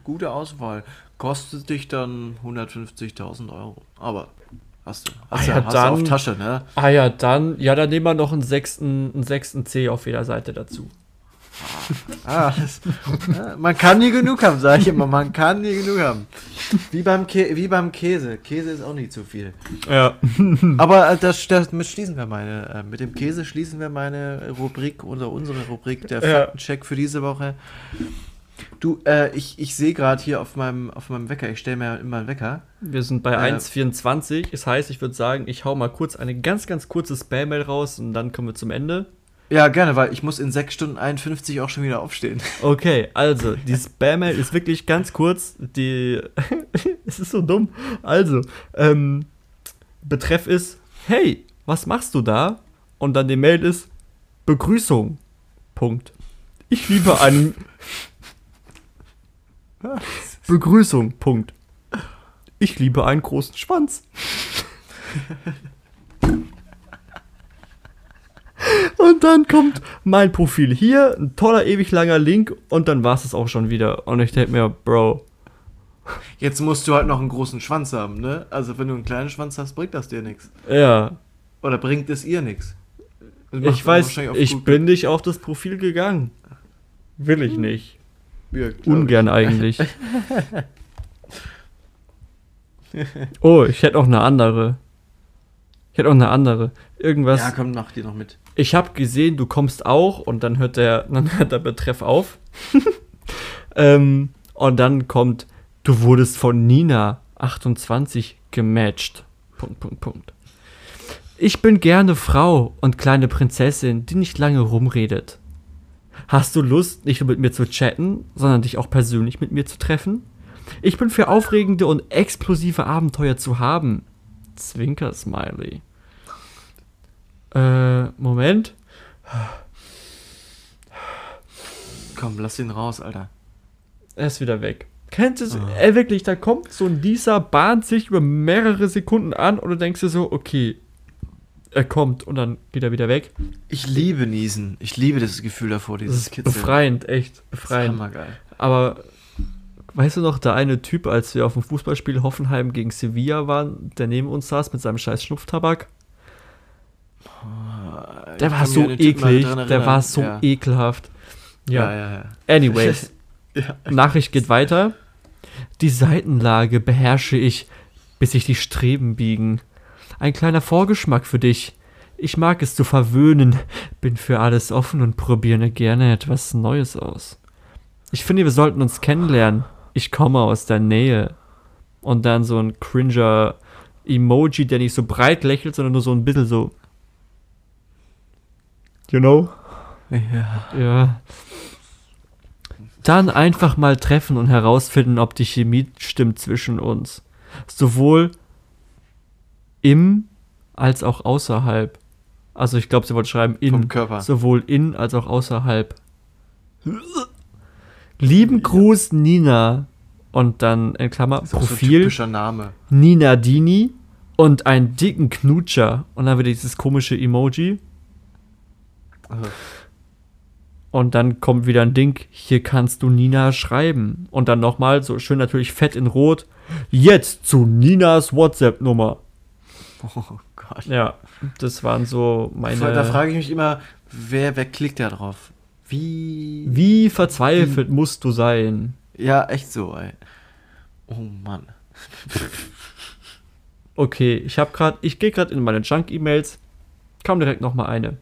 gute Auswahl. Kostet dich dann 150.000 Euro. Aber Hast du. Ah Hast, ja, du, hast du auf dann- Tasche, ne? Ah ja, dann, ja, dann nehmen wir noch einen sechsten, einen sechsten C auf jeder Seite dazu. Ah, das, ja, man kann nie genug haben, sage ich immer. Man kann nie genug haben. Wie beim, Kä wie beim Käse. Käse ist auch nicht zu viel. Ja. Aber äh, das, damit schließen wir meine, äh, mit dem Käse schließen wir meine Rubrik oder unsere Rubrik der Ja. Faktencheck für diese Woche. Du, äh, ich, ich sehe gerade hier auf meinem, auf meinem Wecker, ich stelle mir immer einen Wecker. Wir sind bei Äh. 1,24. Das heißt, ich würde sagen, ich hau mal kurz eine ganz, ganz kurze Spam-Mail raus und dann kommen wir zum Ende. Ja, gerne, weil ich muss in 6 Stunden 51 auch schon wieder aufstehen. Okay, also, die Spam-Mail ist wirklich ganz kurz. Die. es ist so dumm. Also, ähm, Betreff ist: Hey, was machst du da? Und dann die Mail ist: Begrüßung. Punkt. Ich liebe einen. Begrüßung. Punkt. Ich liebe einen großen Schwanz. Und dann kommt mein Profil hier, ein toller, ewig langer Link und dann war es auch schon wieder. Und ich denke mir, Bro, Jetzt musst du halt noch einen großen Schwanz haben, ne? Also wenn du einen kleinen Schwanz hast, bringt das dir nichts. ja, Oder bringt es ihr nichts. Das ich weiß, ich Google. bin nicht auf das Profil gegangen. Will ich nicht. Ja, Ungern eigentlich. Oh, ich hätte auch eine andere. Ich hätte auch eine andere. Irgendwas. Ja, komm, mach die noch mit. ich habe gesehen, du kommst auch und dann hört der, dann hört der Betreff auf. ähm, und dann kommt, du wurdest von Nina 28 gematcht. Punkt, Punkt, Punkt. Ich bin gerne Frau und kleine Prinzessin, die nicht lange rumredet. Hast du Lust, nicht nur mit mir zu chatten, sondern dich auch persönlich mit mir zu treffen? Ich bin für aufregende und explosive Abenteuer zu haben. Zwinker Smiley. Äh, Moment. Komm, lass ihn raus, Alter. Er ist wieder weg. Kennt es? Ey, wirklich, da kommt so ein Dieser, bahnt sich über mehrere Sekunden an und du denkst dir so, okay, er kommt und dann geht er wieder weg. Ich liebe Niesen. Ich liebe das Gefühl davor, dieses ist Kitzeln. befreiend, echt Das ist befreiend. hammergeil. Aber weißt du noch, der eine Typ, als wir auf dem Fußballspiel Hoffenheim gegen Sevilla waren, der neben uns saß mit seinem scheiß Schnupftabak? Der war so eklig, der war so ja. ekelhaft. Ja, Ja, ja, anyways. Nachricht geht weiter. Die Seitenlage beherrsche ich, bis sich die Streben biegen. Ein kleiner Vorgeschmack für dich. Ich mag es zu verwöhnen, bin für alles offen und probiere gerne etwas Neues aus. Ich finde, wir sollten uns kennenlernen. Ich komme aus der Nähe. Und dann so ein cringer Emoji, der nicht so breit lächelt, sondern nur so ein bisschen so. You know? ja. Ja. Dann einfach mal treffen und herausfinden, ob die Chemie stimmt zwischen uns. Sowohl im als auch außerhalb. Also ich glaube, sie wollte schreiben in. Vom Körper. Sowohl in als auch außerhalb. Lieben Gruß, Nina. Und dann in Klammer Das ist auch so ein Profil typischer Name. Nina Dini und einen dicken Knutscher. Und dann wieder dieses komische Emoji. Und dann kommt wieder ein Ding, hier kannst du Nina schreiben. Und dann nochmal, so schön natürlich fett in Rot, jetzt zu Ninas WhatsApp-Nummer. oh Gott. Ja, das waren so Da meine... frage ich mich immer, wer, wer klickt da drauf? Wie? Wie verzweifelt musst du sein? Ja, echt so, ey. Oh Mann. Okay, ich habe gerade, ich gehe gerade in meine Junk-E-Mails, kam direkt nochmal eine.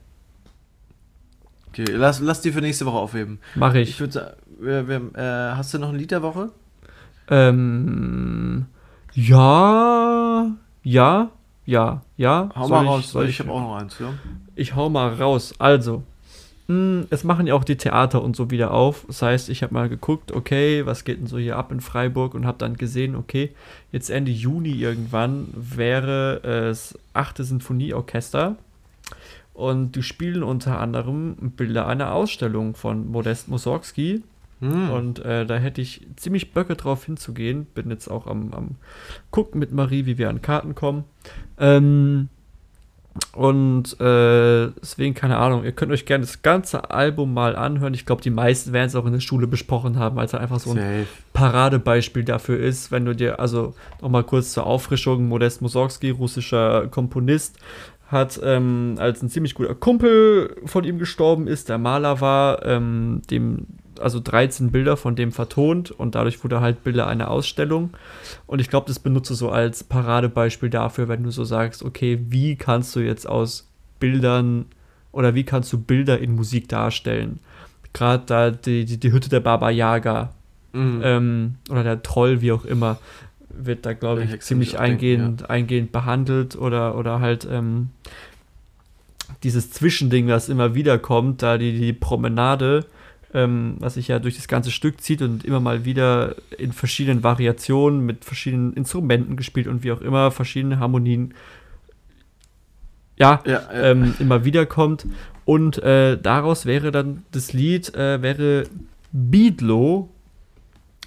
Okay, lass, lass die für nächste Woche aufheben. Mache Ich ich. sagen, wir, wir, äh, hast du noch ein Lied der Woche? Ähm, ja, ja, ja, ja. Hau Soll mal raus, soll weil ich habe auch noch eins, ja. Ich hau mal raus. Also, mh, es machen ja auch die Theater und so wieder auf. Das heißt, ich habe mal geguckt, okay, was geht denn so hier ab in Freiburg und habe dann gesehen, okay, jetzt Ende Juni irgendwann wäre es achte Sinfonieorchester. Und die spielen unter anderem Bilder einer Ausstellung von Modest Mussorgsky. Hm. Und äh, da hätte ich ziemlich Böcke drauf hinzugehen. Bin jetzt auch am, am gucken mit Marie, wie wir an Karten kommen. Ähm, Und äh, deswegen, keine Ahnung, ihr könnt euch gerne das ganze Album mal anhören. Ich glaube, die meisten werden es auch in der Schule besprochen haben, weil es einfach so ein Safe. Paradebeispiel dafür ist, wenn du dir, also nochmal kurz zur Auffrischung, Modest Mussorgsky, russischer Komponist, hat, ähm, als ein ziemlich guter Kumpel von ihm gestorben ist, der Maler war, ähm, dem, also 13 Bilder von dem vertont und dadurch wurde halt Bilder einer Ausstellung. Und ich glaube, das benutze so als Paradebeispiel dafür, wenn du so sagst, okay, wie kannst du jetzt aus Bildern oder wie kannst du Bilder in Musik darstellen? Gerade da die, die, die Hütte der Baba Yaga Mhm. ähm, oder der Troll, wie auch immer, wird da, glaube ich, ziemlich eingehend, eingehend behandelt oder, oder halt ähm, dieses Zwischending, das immer wieder kommt, da die, die Promenade, ähm, was sich ja durch das ganze Stück zieht und immer mal wieder in verschiedenen Variationen mit verschiedenen Instrumenten gespielt und wie auch immer, verschiedene Harmonien ja, Ja, ja. ähm, immer wieder kommt. Und äh, daraus wäre dann das Lied, äh, wäre Beadlo,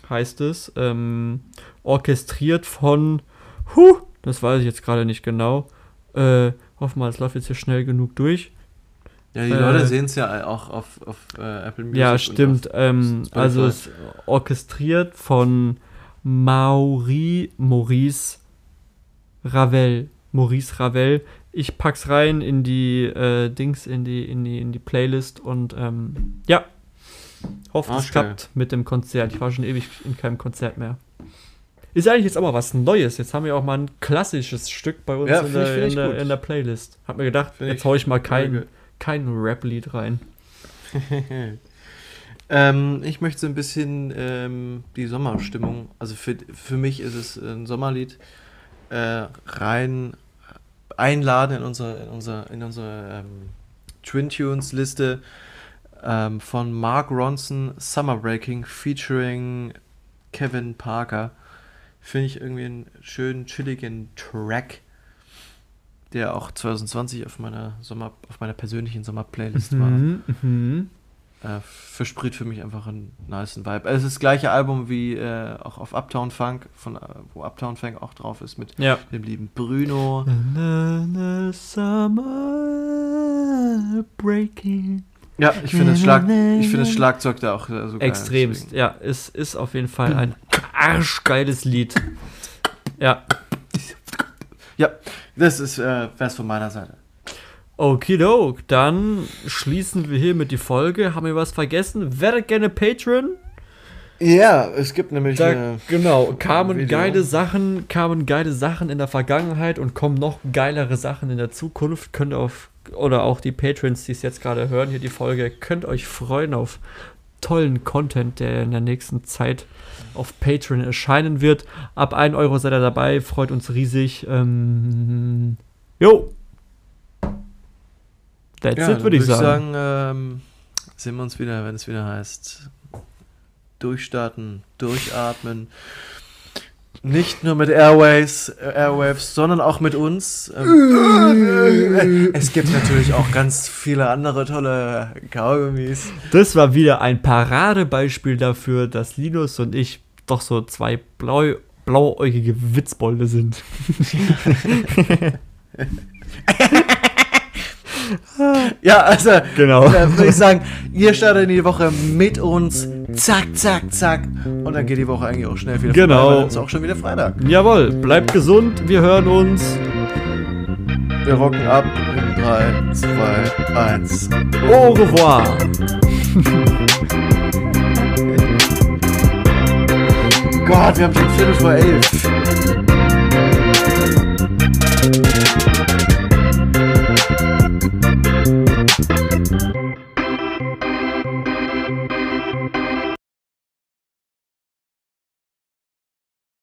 heißt es, ähm, orchestriert von, huh, das weiß ich jetzt gerade nicht genau. Äh, hoffen wir, es läuft jetzt hier schnell genug durch. ja, die äh, Leute sehen es ja auch auf, auf äh, Apple Music. Ja, und stimmt. auf- Ähm, also es ist orchestriert von Mauri Maurice Ravel. Maurice Ravel. Ich pack's rein in die äh, Dings, in die, in die, in die Playlist und ähm, ja. Hoffe, es Okay. klappt mit dem Konzert. Ich war schon ewig in keinem Konzert mehr. Ist eigentlich jetzt auch mal was Neues. Jetzt haben wir auch mal ein klassisches Stück bei uns Ja, in, der, in, der, in der Playlist. Hab mir gedacht, Find jetzt hau ich mal kein, kein Rap-Lied rein. ähm, ich möchte so ein bisschen ähm, die Sommerstimmung, also für, für mich ist es ein Sommerlied, äh, rein einladen in unsere, in unsere, in unsere ähm, Twin Tunes Liste ähm, von Mark Ronson Summer Breaking featuring Kevin Parker. Finde ich irgendwie einen schönen, chilligen Track, der auch 2020 auf meiner Sommer, auf meiner persönlichen Sommer-Playlist war Mhm, mhm. äh, verspricht für mich einfach einen niceen Vibe. Es ist das gleiche Album wie äh, auch auf Uptown Funk, von, äh, wo Uptown Funk auch drauf ist mit Ja. dem lieben Bruno. Na, na, summer breaking. Ja, ich finde das, Schlag, ich finde das Schlagzeug da auch äh, so geil. Extremst. deswegen. Ja, es ist auf jeden Fall ein arschgeiles Lied. Ja. Ja, das ist äh, was von meiner Seite. Okidok, dann schließen wir hiermit die Folge. Haben wir was vergessen? Werdet gerne Patreon. Ja, es gibt nämlich Da, eine, genau, kamen Video. geile Sachen, kamen geile Sachen in der Vergangenheit und kommen noch geilere Sachen in der Zukunft. Könnt ihr auf, oder auch die Patrons, die es jetzt gerade hören, hier die Folge, könnt euch freuen auf tollen Content, der in der nächsten Zeit auf Patreon erscheinen wird. Ab 1 Euro seid ihr dabei, freut uns riesig. Ähm, jo. That's ja, it, würde ich würd sagen. ähm, sehen wir uns wieder, wenn es wieder heißt durchstarten, durchatmen. Nicht nur mit Airways, äh, Airwaves, sondern auch mit uns. Ähm, es gibt natürlich auch ganz viele andere tolle Kaugummis. Das war wieder ein Paradebeispiel dafür, dass Linus und ich doch so zwei blau, blauäugige Witzbolde sind. Ja, also, Genau. äh, würde ich sagen, ihr startet in die Woche mit uns zack, zack, zack. Und dann geht die Woche eigentlich auch schnell wieder genau. vorbei. Genau. ist auch schon wieder Freitag. Jawohl, bleibt gesund, wir hören uns. Wir rocken ab in 3, 2, 1. Au revoir! Gott, wir haben schon Viertel vor elf.